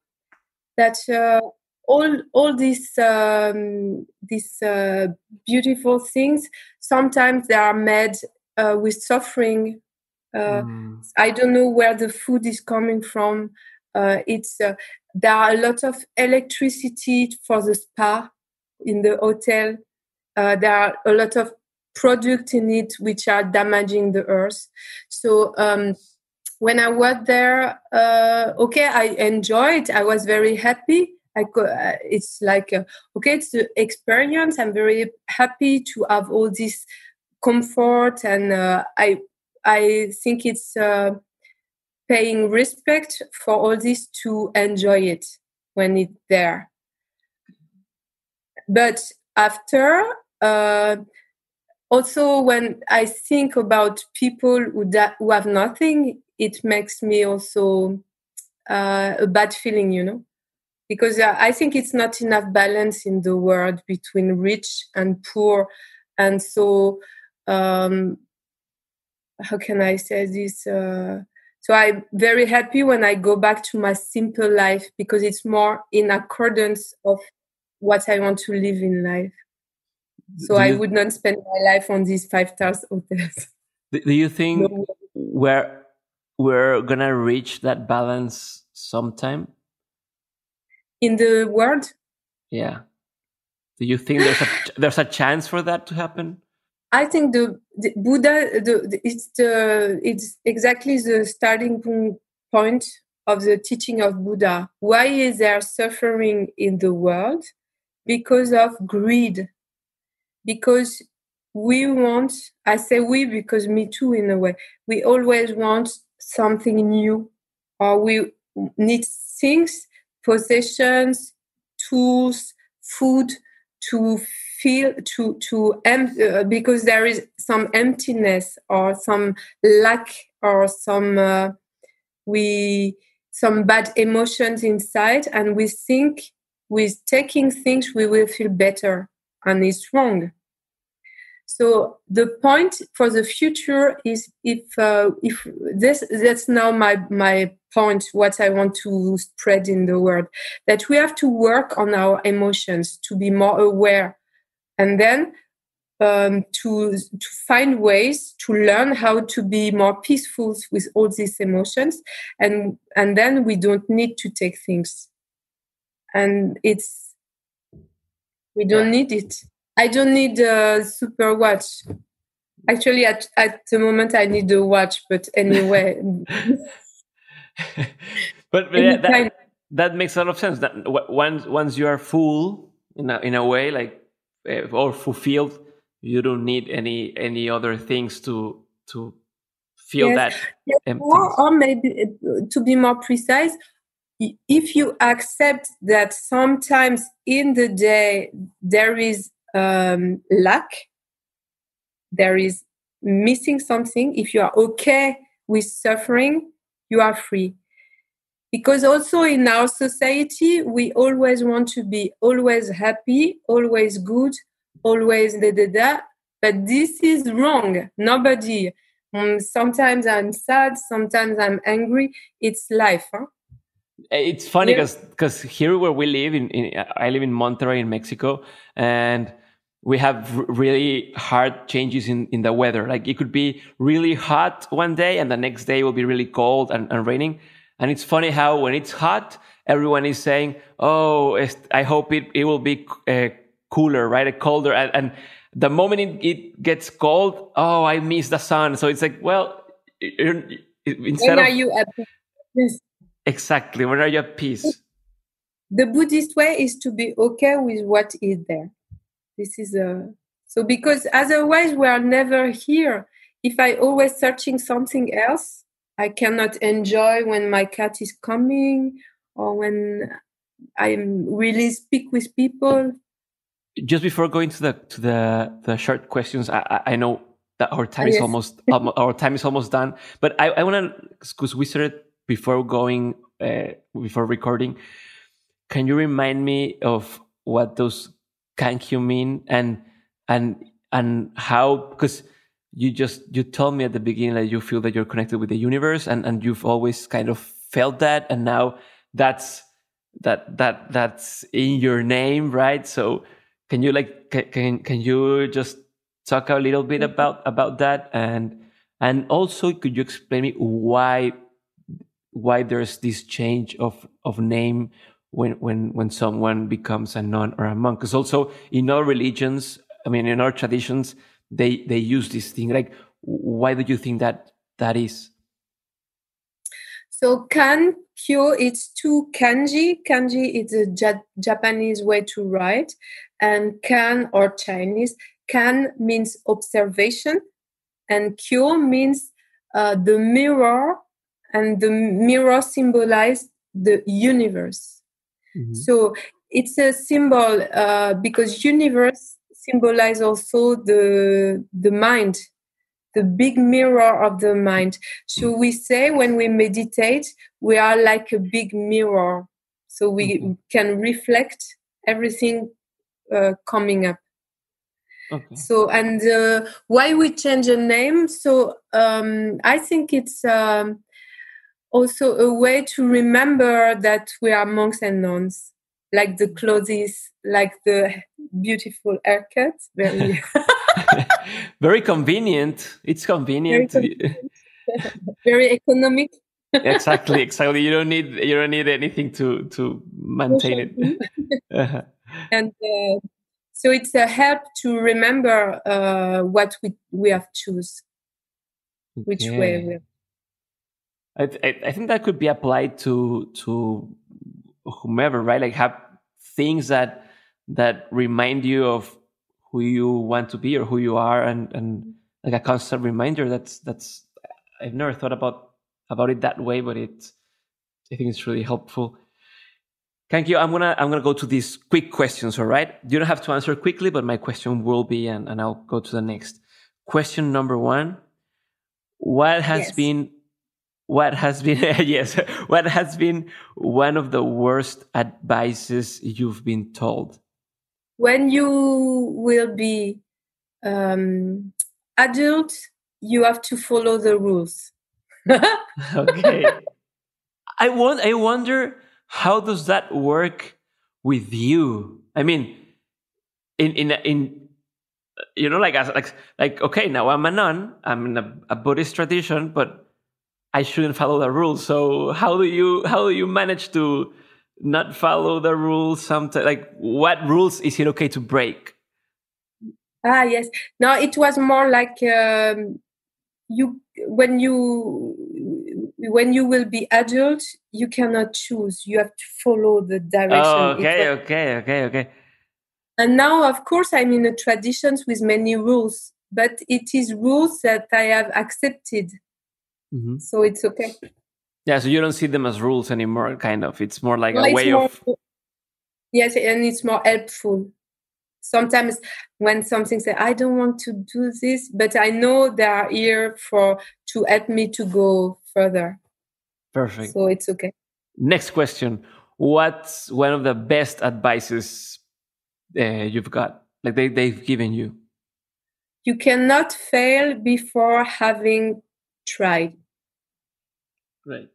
Speaker 2: that uh, all all these um, these uh, beautiful things. Sometimes they are made uh, with suffering uh, mm. i don't know where the food is coming from. Uh, it's uh, there are a lot of electricity for the spa in the hotel. Uh, there are a lot of products in it which are damaging the earth. So um, when i was there okay i enjoyed i was very happy I go, uh, it's like uh, okay, it's the experience. I'm very happy to have all this comfort, and uh, I I think it's uh, paying respect for all this to enjoy it when it's there. But after, uh, also when I think about people who da- who have nothing, it makes me also uh, a bad feeling, you know because I think it's not enough balance in the world between rich and poor, and so um, how can I say this? Uh, so I'm very happy when I go back to my simple life because it's more in accordance of what I want to live in life. So I would not spend my life on these five stars hotels.
Speaker 1: Do you think no. we're we're gonna reach that balance sometime?
Speaker 2: In the world.
Speaker 1: Yeah. Do you think there's a there's a chance for that to happen?
Speaker 2: I think the, the Buddha the, the, it's the it's exactly the starting point of the teaching of Buddha. Why is there suffering in the world? Because of greed. Because we want, I say we because me too, in a way, we always want something new or we need things, possessions, tools, food to feel to to em- uh, because there is some emptiness or some lack or some uh, we some bad emotions inside and we think with taking things we will feel better and it's wrong so the point for the future is if uh, if this that's now my my point what i want to spread in the world that we have to work on our emotions to be more aware and then um, to to find ways to learn how to be more peaceful with all these emotions and and then we don't need to take things. And it's we don't need it i don't need a super watch actually at, at the moment i need a watch but anyway
Speaker 1: but, but yeah, that, that makes a lot of sense that once once you are full in a, in a way like uh, or fulfilled you don't need any any other things to to feel yes. that
Speaker 2: yes. Or, or maybe to be more precise if you accept that sometimes in the day there is um, lack there is missing something. If you are okay with suffering you are free. Because also in our society we always want to be always happy always good always da da da. But this is wrong. Nobody um, sometimes i'm sad sometimes i'm angry. It's life huh?
Speaker 1: it's funny because yeah. because here where we live in, in i live in monterrey in mexico and we have really hard changes in, in the weather like it could be really hot one day and the next day will be really cold and, and raining and it's funny how when it's hot everyone is saying oh i hope it, it will be uh, cooler, right? A colder. And, and the moment it, it, gets cold, oh, I miss the sun. So it's like, well,
Speaker 2: instead when are of, you at peace?
Speaker 1: Exactly. When are you at peace?
Speaker 2: The Buddhist way is to be okay with what is there. This is a so because otherwise we are never here. If I always searching something else, I cannot enjoy when my cat is coming or when I really speak with people
Speaker 1: just before going to the to the the short questions, I, I know that our time oh, is yes. almost our time is almost done. But I, I want to because we started before going uh, before recording. Can you remind me of what those you mean and and and how because you just you told me at the beginning that you feel that you're connected with the universe and and you've always kind of felt that and now that's that that that's in your name right so can you like can can you just talk a little bit mm-hmm. about about that and and also could you explain me why why there's this change of of name when when when someone becomes a nun or a monk. Because also in our religions i mean in our traditions they they use this thing. Like why do you think that that is?
Speaker 2: So kan kyo it's two kanji. Kanji is a ja- japanese way to write. And kan or Chinese. Kan means observation, and kyo means uh, the mirror, and the mirror symbolizes the universe. Mm-hmm. So it's a symbol uh, because universe symbolize also the the mind, the big mirror of the mind. So we say when we meditate, we are like a big mirror. So we mm-hmm. can reflect everything uh, coming up. Okay. So and uh, why we change a name? So um, I think it's um, also a way to remember that we are monks and nuns, like the clothes, like the beautiful haircut. Very,
Speaker 1: very convenient. It's convenient.
Speaker 2: Very, convenient. very economic.
Speaker 1: exactly, exactly. You don't need you don't need anything to to maintain it.
Speaker 2: Uh-huh and uh, so it's a help to remember uh, what we we have choose, which way we.
Speaker 1: I, I, I think that could be applied to to whomever, right? Like have things that that remind you of who you want to be or who you are, and and like a constant reminder. That's that's I've never thought about about it that way, but it I think it's really helpful. Thank you. I'm gonna I'm gonna go to these quick questions. All right, you don't have to answer quickly, but my question will be, and, and I'll go to the next question. Number one: What has yes. been what has been yes what has been one of the worst advices you've been told?
Speaker 2: When you will be um, adult you have to follow the rules.
Speaker 1: Okay. I want i wonder how does that work with you? I mean in in in you know like like like okay now i'm a nun i'm in a, a buddhist tradition but I shouldn't follow the rules. So how do you how do you manage to not follow the rules? Sometimes, like what rules is it okay to break?
Speaker 2: Ah, yes. No, it was more like um, you when you when you will be adult, you cannot choose. You have to follow the direction.
Speaker 1: Oh, okay, okay, okay, okay.
Speaker 2: And now, of course, I'm in a traditions with many rules, but it is rules that I have accepted Mm-hmm. So it's okay.
Speaker 1: Yeah, so you don't see them as rules anymore, kind of. It's more like a way more, of.
Speaker 2: Yes, and it's more helpful. Sometimes when something say, I don't want to do this, but I know they are here for to help me to go further.
Speaker 1: Perfect.
Speaker 2: So it's okay.
Speaker 1: Next question. What's one of the best advices uh, you've got? Like they, they've given you?
Speaker 2: You cannot fail before having tried.
Speaker 1: Right.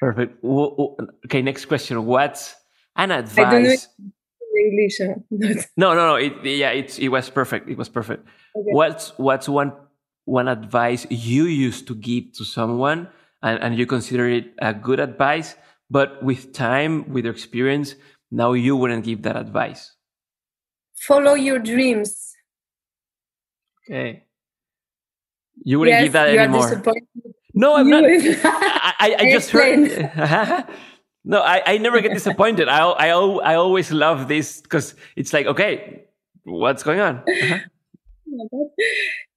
Speaker 1: Perfect. Okay, next question. What's an advice?
Speaker 2: English.
Speaker 1: no, no, no. It, yeah, it, it was perfect. It was perfect. Okay. What's what's one one advice you used to give to someone and, and you consider it a good advice, but with time, with your experience, now you wouldn't give that advice?
Speaker 2: Follow your dreams.
Speaker 1: Okay. You wouldn't yes, give that anymore. No, I'm not. I, I, I just heard. no, I, I never get disappointed. I, I, I always love this because it's like, okay, what's going on? Uh-huh.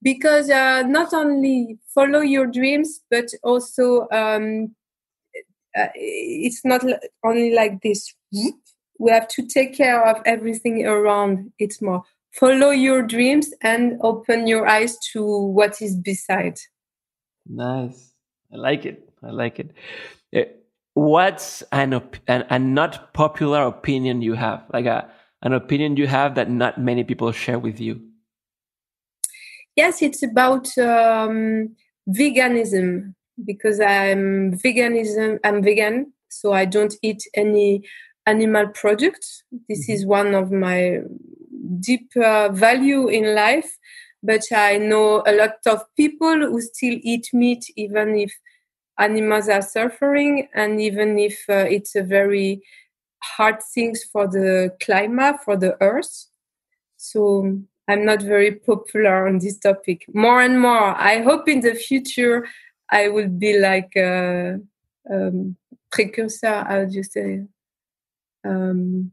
Speaker 2: because uh, not only follow your dreams, but also um, uh, it's not only like this. We have to take care of everything around. It's more follow your dreams and open your eyes to what is beside.
Speaker 1: Nice. I like it. I like it. Uh, what's an, op- an a not popular opinion you have? Like a an opinion you have that not many people share with you?
Speaker 2: Yes, it's about um, veganism because I'm veganism. I'm vegan, so I don't eat any animal products. This mm-hmm. is one of my deep uh, value in life but I know a lot of people who still eat meat even if animals are suffering and even if uh, it's a very hard thing for the climate, for the earth. So I'm not very popular on this topic. More and more, I hope in the future I will be like a, um, precursor. How do you say? Um,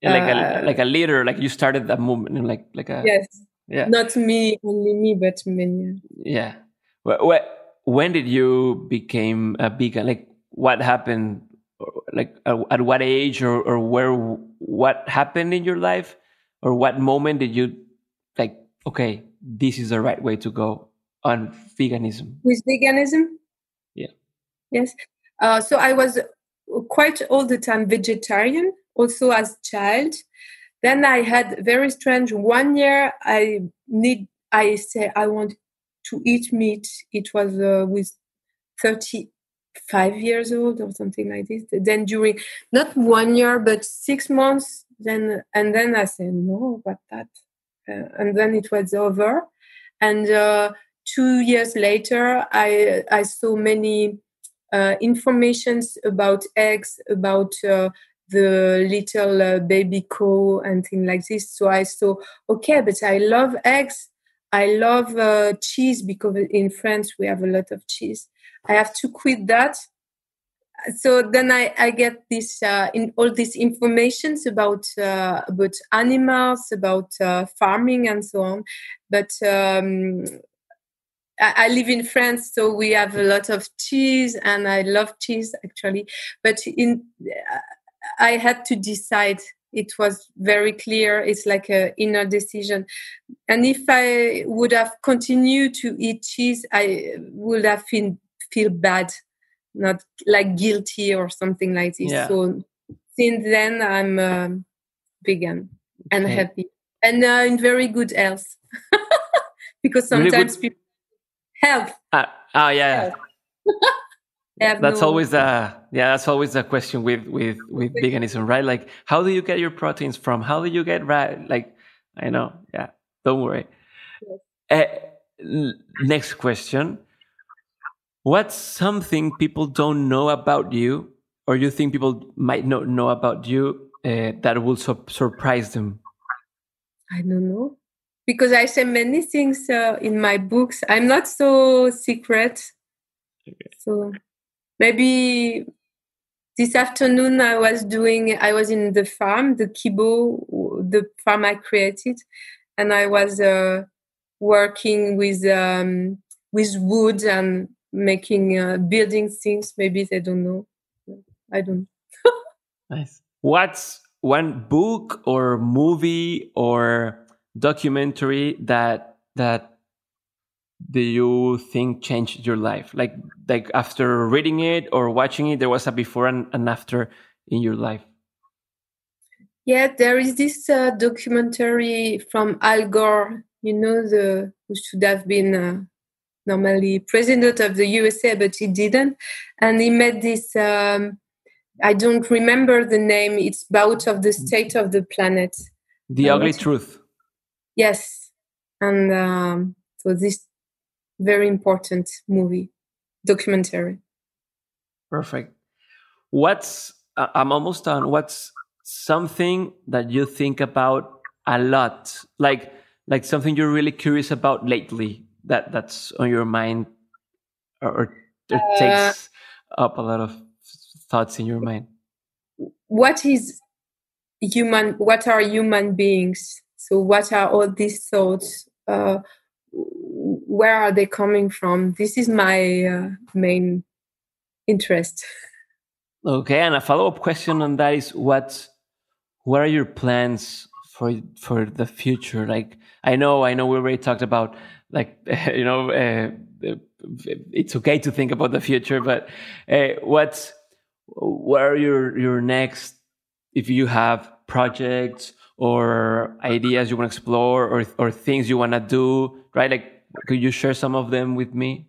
Speaker 1: yeah, like a uh, like a leader, like you started that movement, like like a
Speaker 2: yes, yeah. Not me only me but many.
Speaker 1: Yeah. Well, when did you became a vegan like what happened like at what age or, or where what happened in your life? Or what moment did you like okay this is the right way to go on veganism?
Speaker 2: With veganism?
Speaker 1: Yeah.
Speaker 2: Yes. Uh, so i was quite all the time vegetarian also as child then I had very strange. One year I need. I say I want to eat meat. It was uh, with thirty five years old or something like this. Then during not one year but six months. Then and then I said no, what that? Uh, and then it was over. And uh, two years later, I I saw many uh, informations about eggs, about uh, the little uh, baby cow and things like this. So I saw, okay, but I love eggs. I love uh, cheese because in France we have a lot of cheese. I have to quit that. So then I, I get this uh, in all these informations about uh, about animals, about uh, farming, and so on. But um, I, I live in France, so we have a lot of cheese, and I love cheese actually. But in I had to decide. It was very clear. It's like a inner decision. And if i would have continued to eat cheese i would have feel, feel bad not like guilty or something like this. Yeah. so since then i'm um, vegan and okay. happy. And uh, in very good health. Because sometimes really people health.
Speaker 1: Uh, oh yeah that's no... always a yeah that's always a question with with with veganism right? Like how do you get your proteins from? How do you get right like i know yeah don't worry. Uh, next question. What's something people don't know about you or you think people might not know about you uh, that will su surprise them?
Speaker 2: I don't know. Because i say many things uh, in my books. I'm not so secret. Okay. so maybe this afternoon I was doing I was in the farm, the Kibo, the farm I created, and I was uh, working with um, with wood and making uh, building things. Maybe they don't know. I don't.
Speaker 1: nice. What's one book or movie or documentary that that do you think changed your life? Like like after reading it or watching it, there was a before and, and after in your life.
Speaker 2: Yeah, there is this uh, documentary from Al Gore. You know the who should have been uh, normally president of the USA, but he didn't, and he made this. Um, I don't remember the name. It's about of the state of the planet.
Speaker 1: The ugly truth.
Speaker 2: Yes, and um, so this very important movie documentary.
Speaker 1: Perfect. What's uh, i'm almost done. What's something that you think about a lot? Like like something you're really curious about lately that that's on your mind or, or uh, takes up a lot of thoughts in your mind?
Speaker 2: What is human what are human beings? So what are all these thoughts uh, where are they coming from? This is my uh, main interest.
Speaker 1: Okay, and a follow up question on that is what what are your plans for for the future? Like I know I know we already talked about like you know uh, it's okay to think about the future, but uh, what's what are your your next if you have projects or ideas you want to explore or or things you want to do right like could you share some of them with me?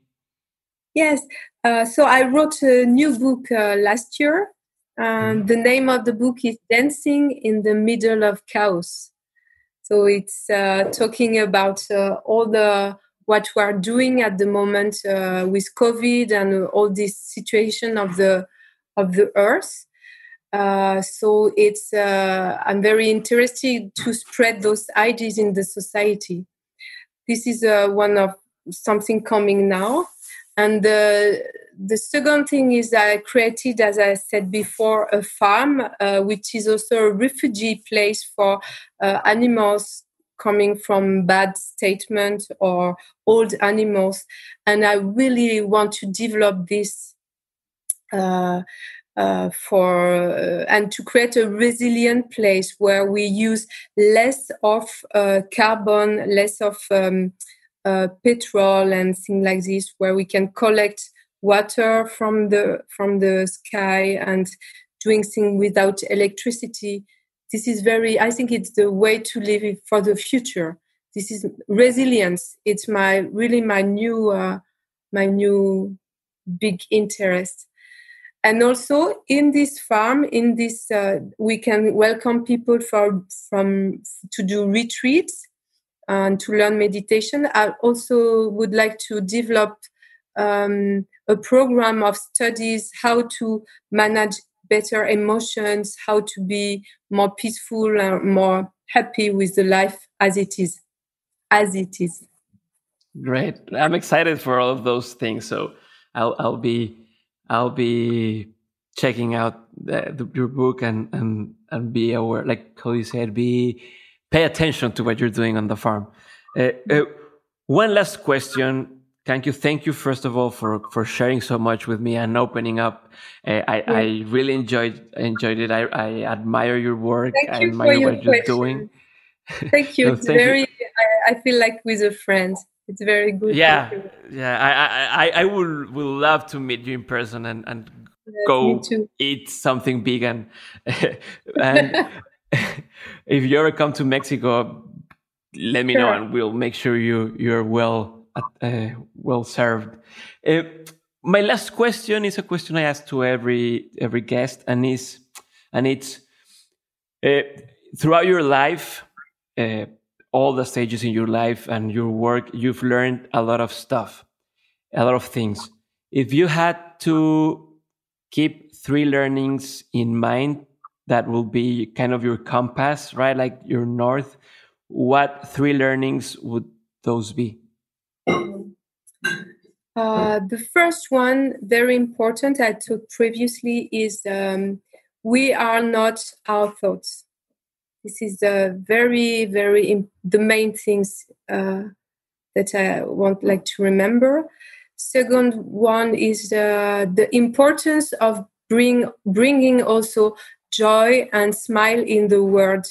Speaker 2: Yes. Uh, so I wrote a new book uh, last year. And mm. the name of the book is Dancing in the Middle of Chaos. So it's uh, talking about uh, all the what we are doing at the moment uh, with COVID and all this situation of the of the earth. Uh, so it's I'm very interested to spread those ideas in the society this is uh, one of something coming now and the the second thing is I created, as I said before, a farm, uh, which is also a refugee place for uh, animals coming from bad statement or old animals. And I really want to develop this uh, uh, for uh, and to create a resilient place where we use less of uh, carbon, less of um, uh, petrol and things like this, where we can collect water from the from the sky and doing things without electricity. This is very. I think it's the way to live for the future. This is resilience. It's my really my new uh, my new big interest and also in this farm in this uh, we can welcome people for, from to do retreats and to learn meditation. I also would like to develop um, a program of studies how to manage better emotions how to be more peaceful and more happy with the life as it is as it is.
Speaker 1: Great. I'm excited for all of those things. So I'll I'll be I'll be checking out the, the, your book and and and be aware, like how you said, be pay attention to what you're doing on the farm. Uh, uh, one last question. Thank you. Thank you, first of all, for, for sharing so much with me and opening up. Uh, I, yeah. I really enjoyed enjoyed it. I, I admire your work.
Speaker 2: Thank
Speaker 1: I
Speaker 2: you
Speaker 1: admire what you're doing.
Speaker 2: Thank you. thank very. You. I, I, feel like with a friend. It's very good.
Speaker 1: Yeah, yeah. I, I, I would will love to meet you in person and and yes, go eat something vegan. and if you ever come to Mexico, let me sure. know and we'll make sure you you're well uh, well served. Uh, my last question is a question I ask to every every guest, and is and it's uh, throughout your life, uh, all the stages in your life and your work, you've learned a lot of stuff, a lot of things. If you had to keep three learnings in mind that will be kind of your compass, right? Like your north. What three learnings would those be?
Speaker 2: Uh, the first one, very important, I took previously, is um, we are not our thoughts. This is a very, very imp- the main things uh, that I want like to remember. Second one is uh, the importance of bring bringing also joy and smile in the world.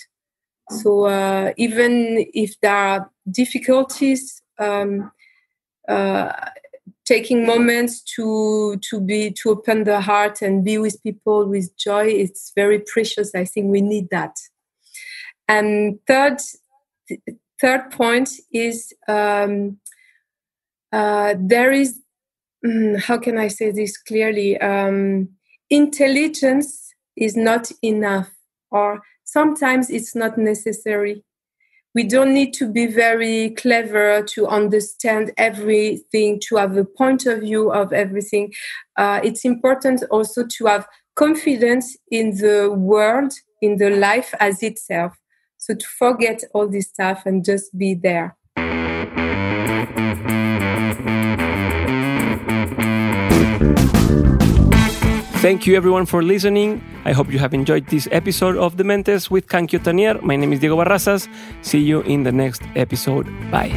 Speaker 2: So uh, even if there are difficulties, um, uh, taking moments to to be to open the heart and be with people with joy, it's very precious. I think we need that. And third, third point is um, uh, there is mm, how can I say this clearly? Um, intelligence is not enough or sometimes it's not necessary. We don't need to be very clever to understand everything to have a point of view of everything. Uh, it's important also to have confidence in the world in the life as itself so to forget all this stuff and just be there
Speaker 1: Thank you everyone for listening. I hope you have enjoyed this episode of Dementes with Kankyo Tannier. My name is Diego Barrazas. See you in the next episode. Bye.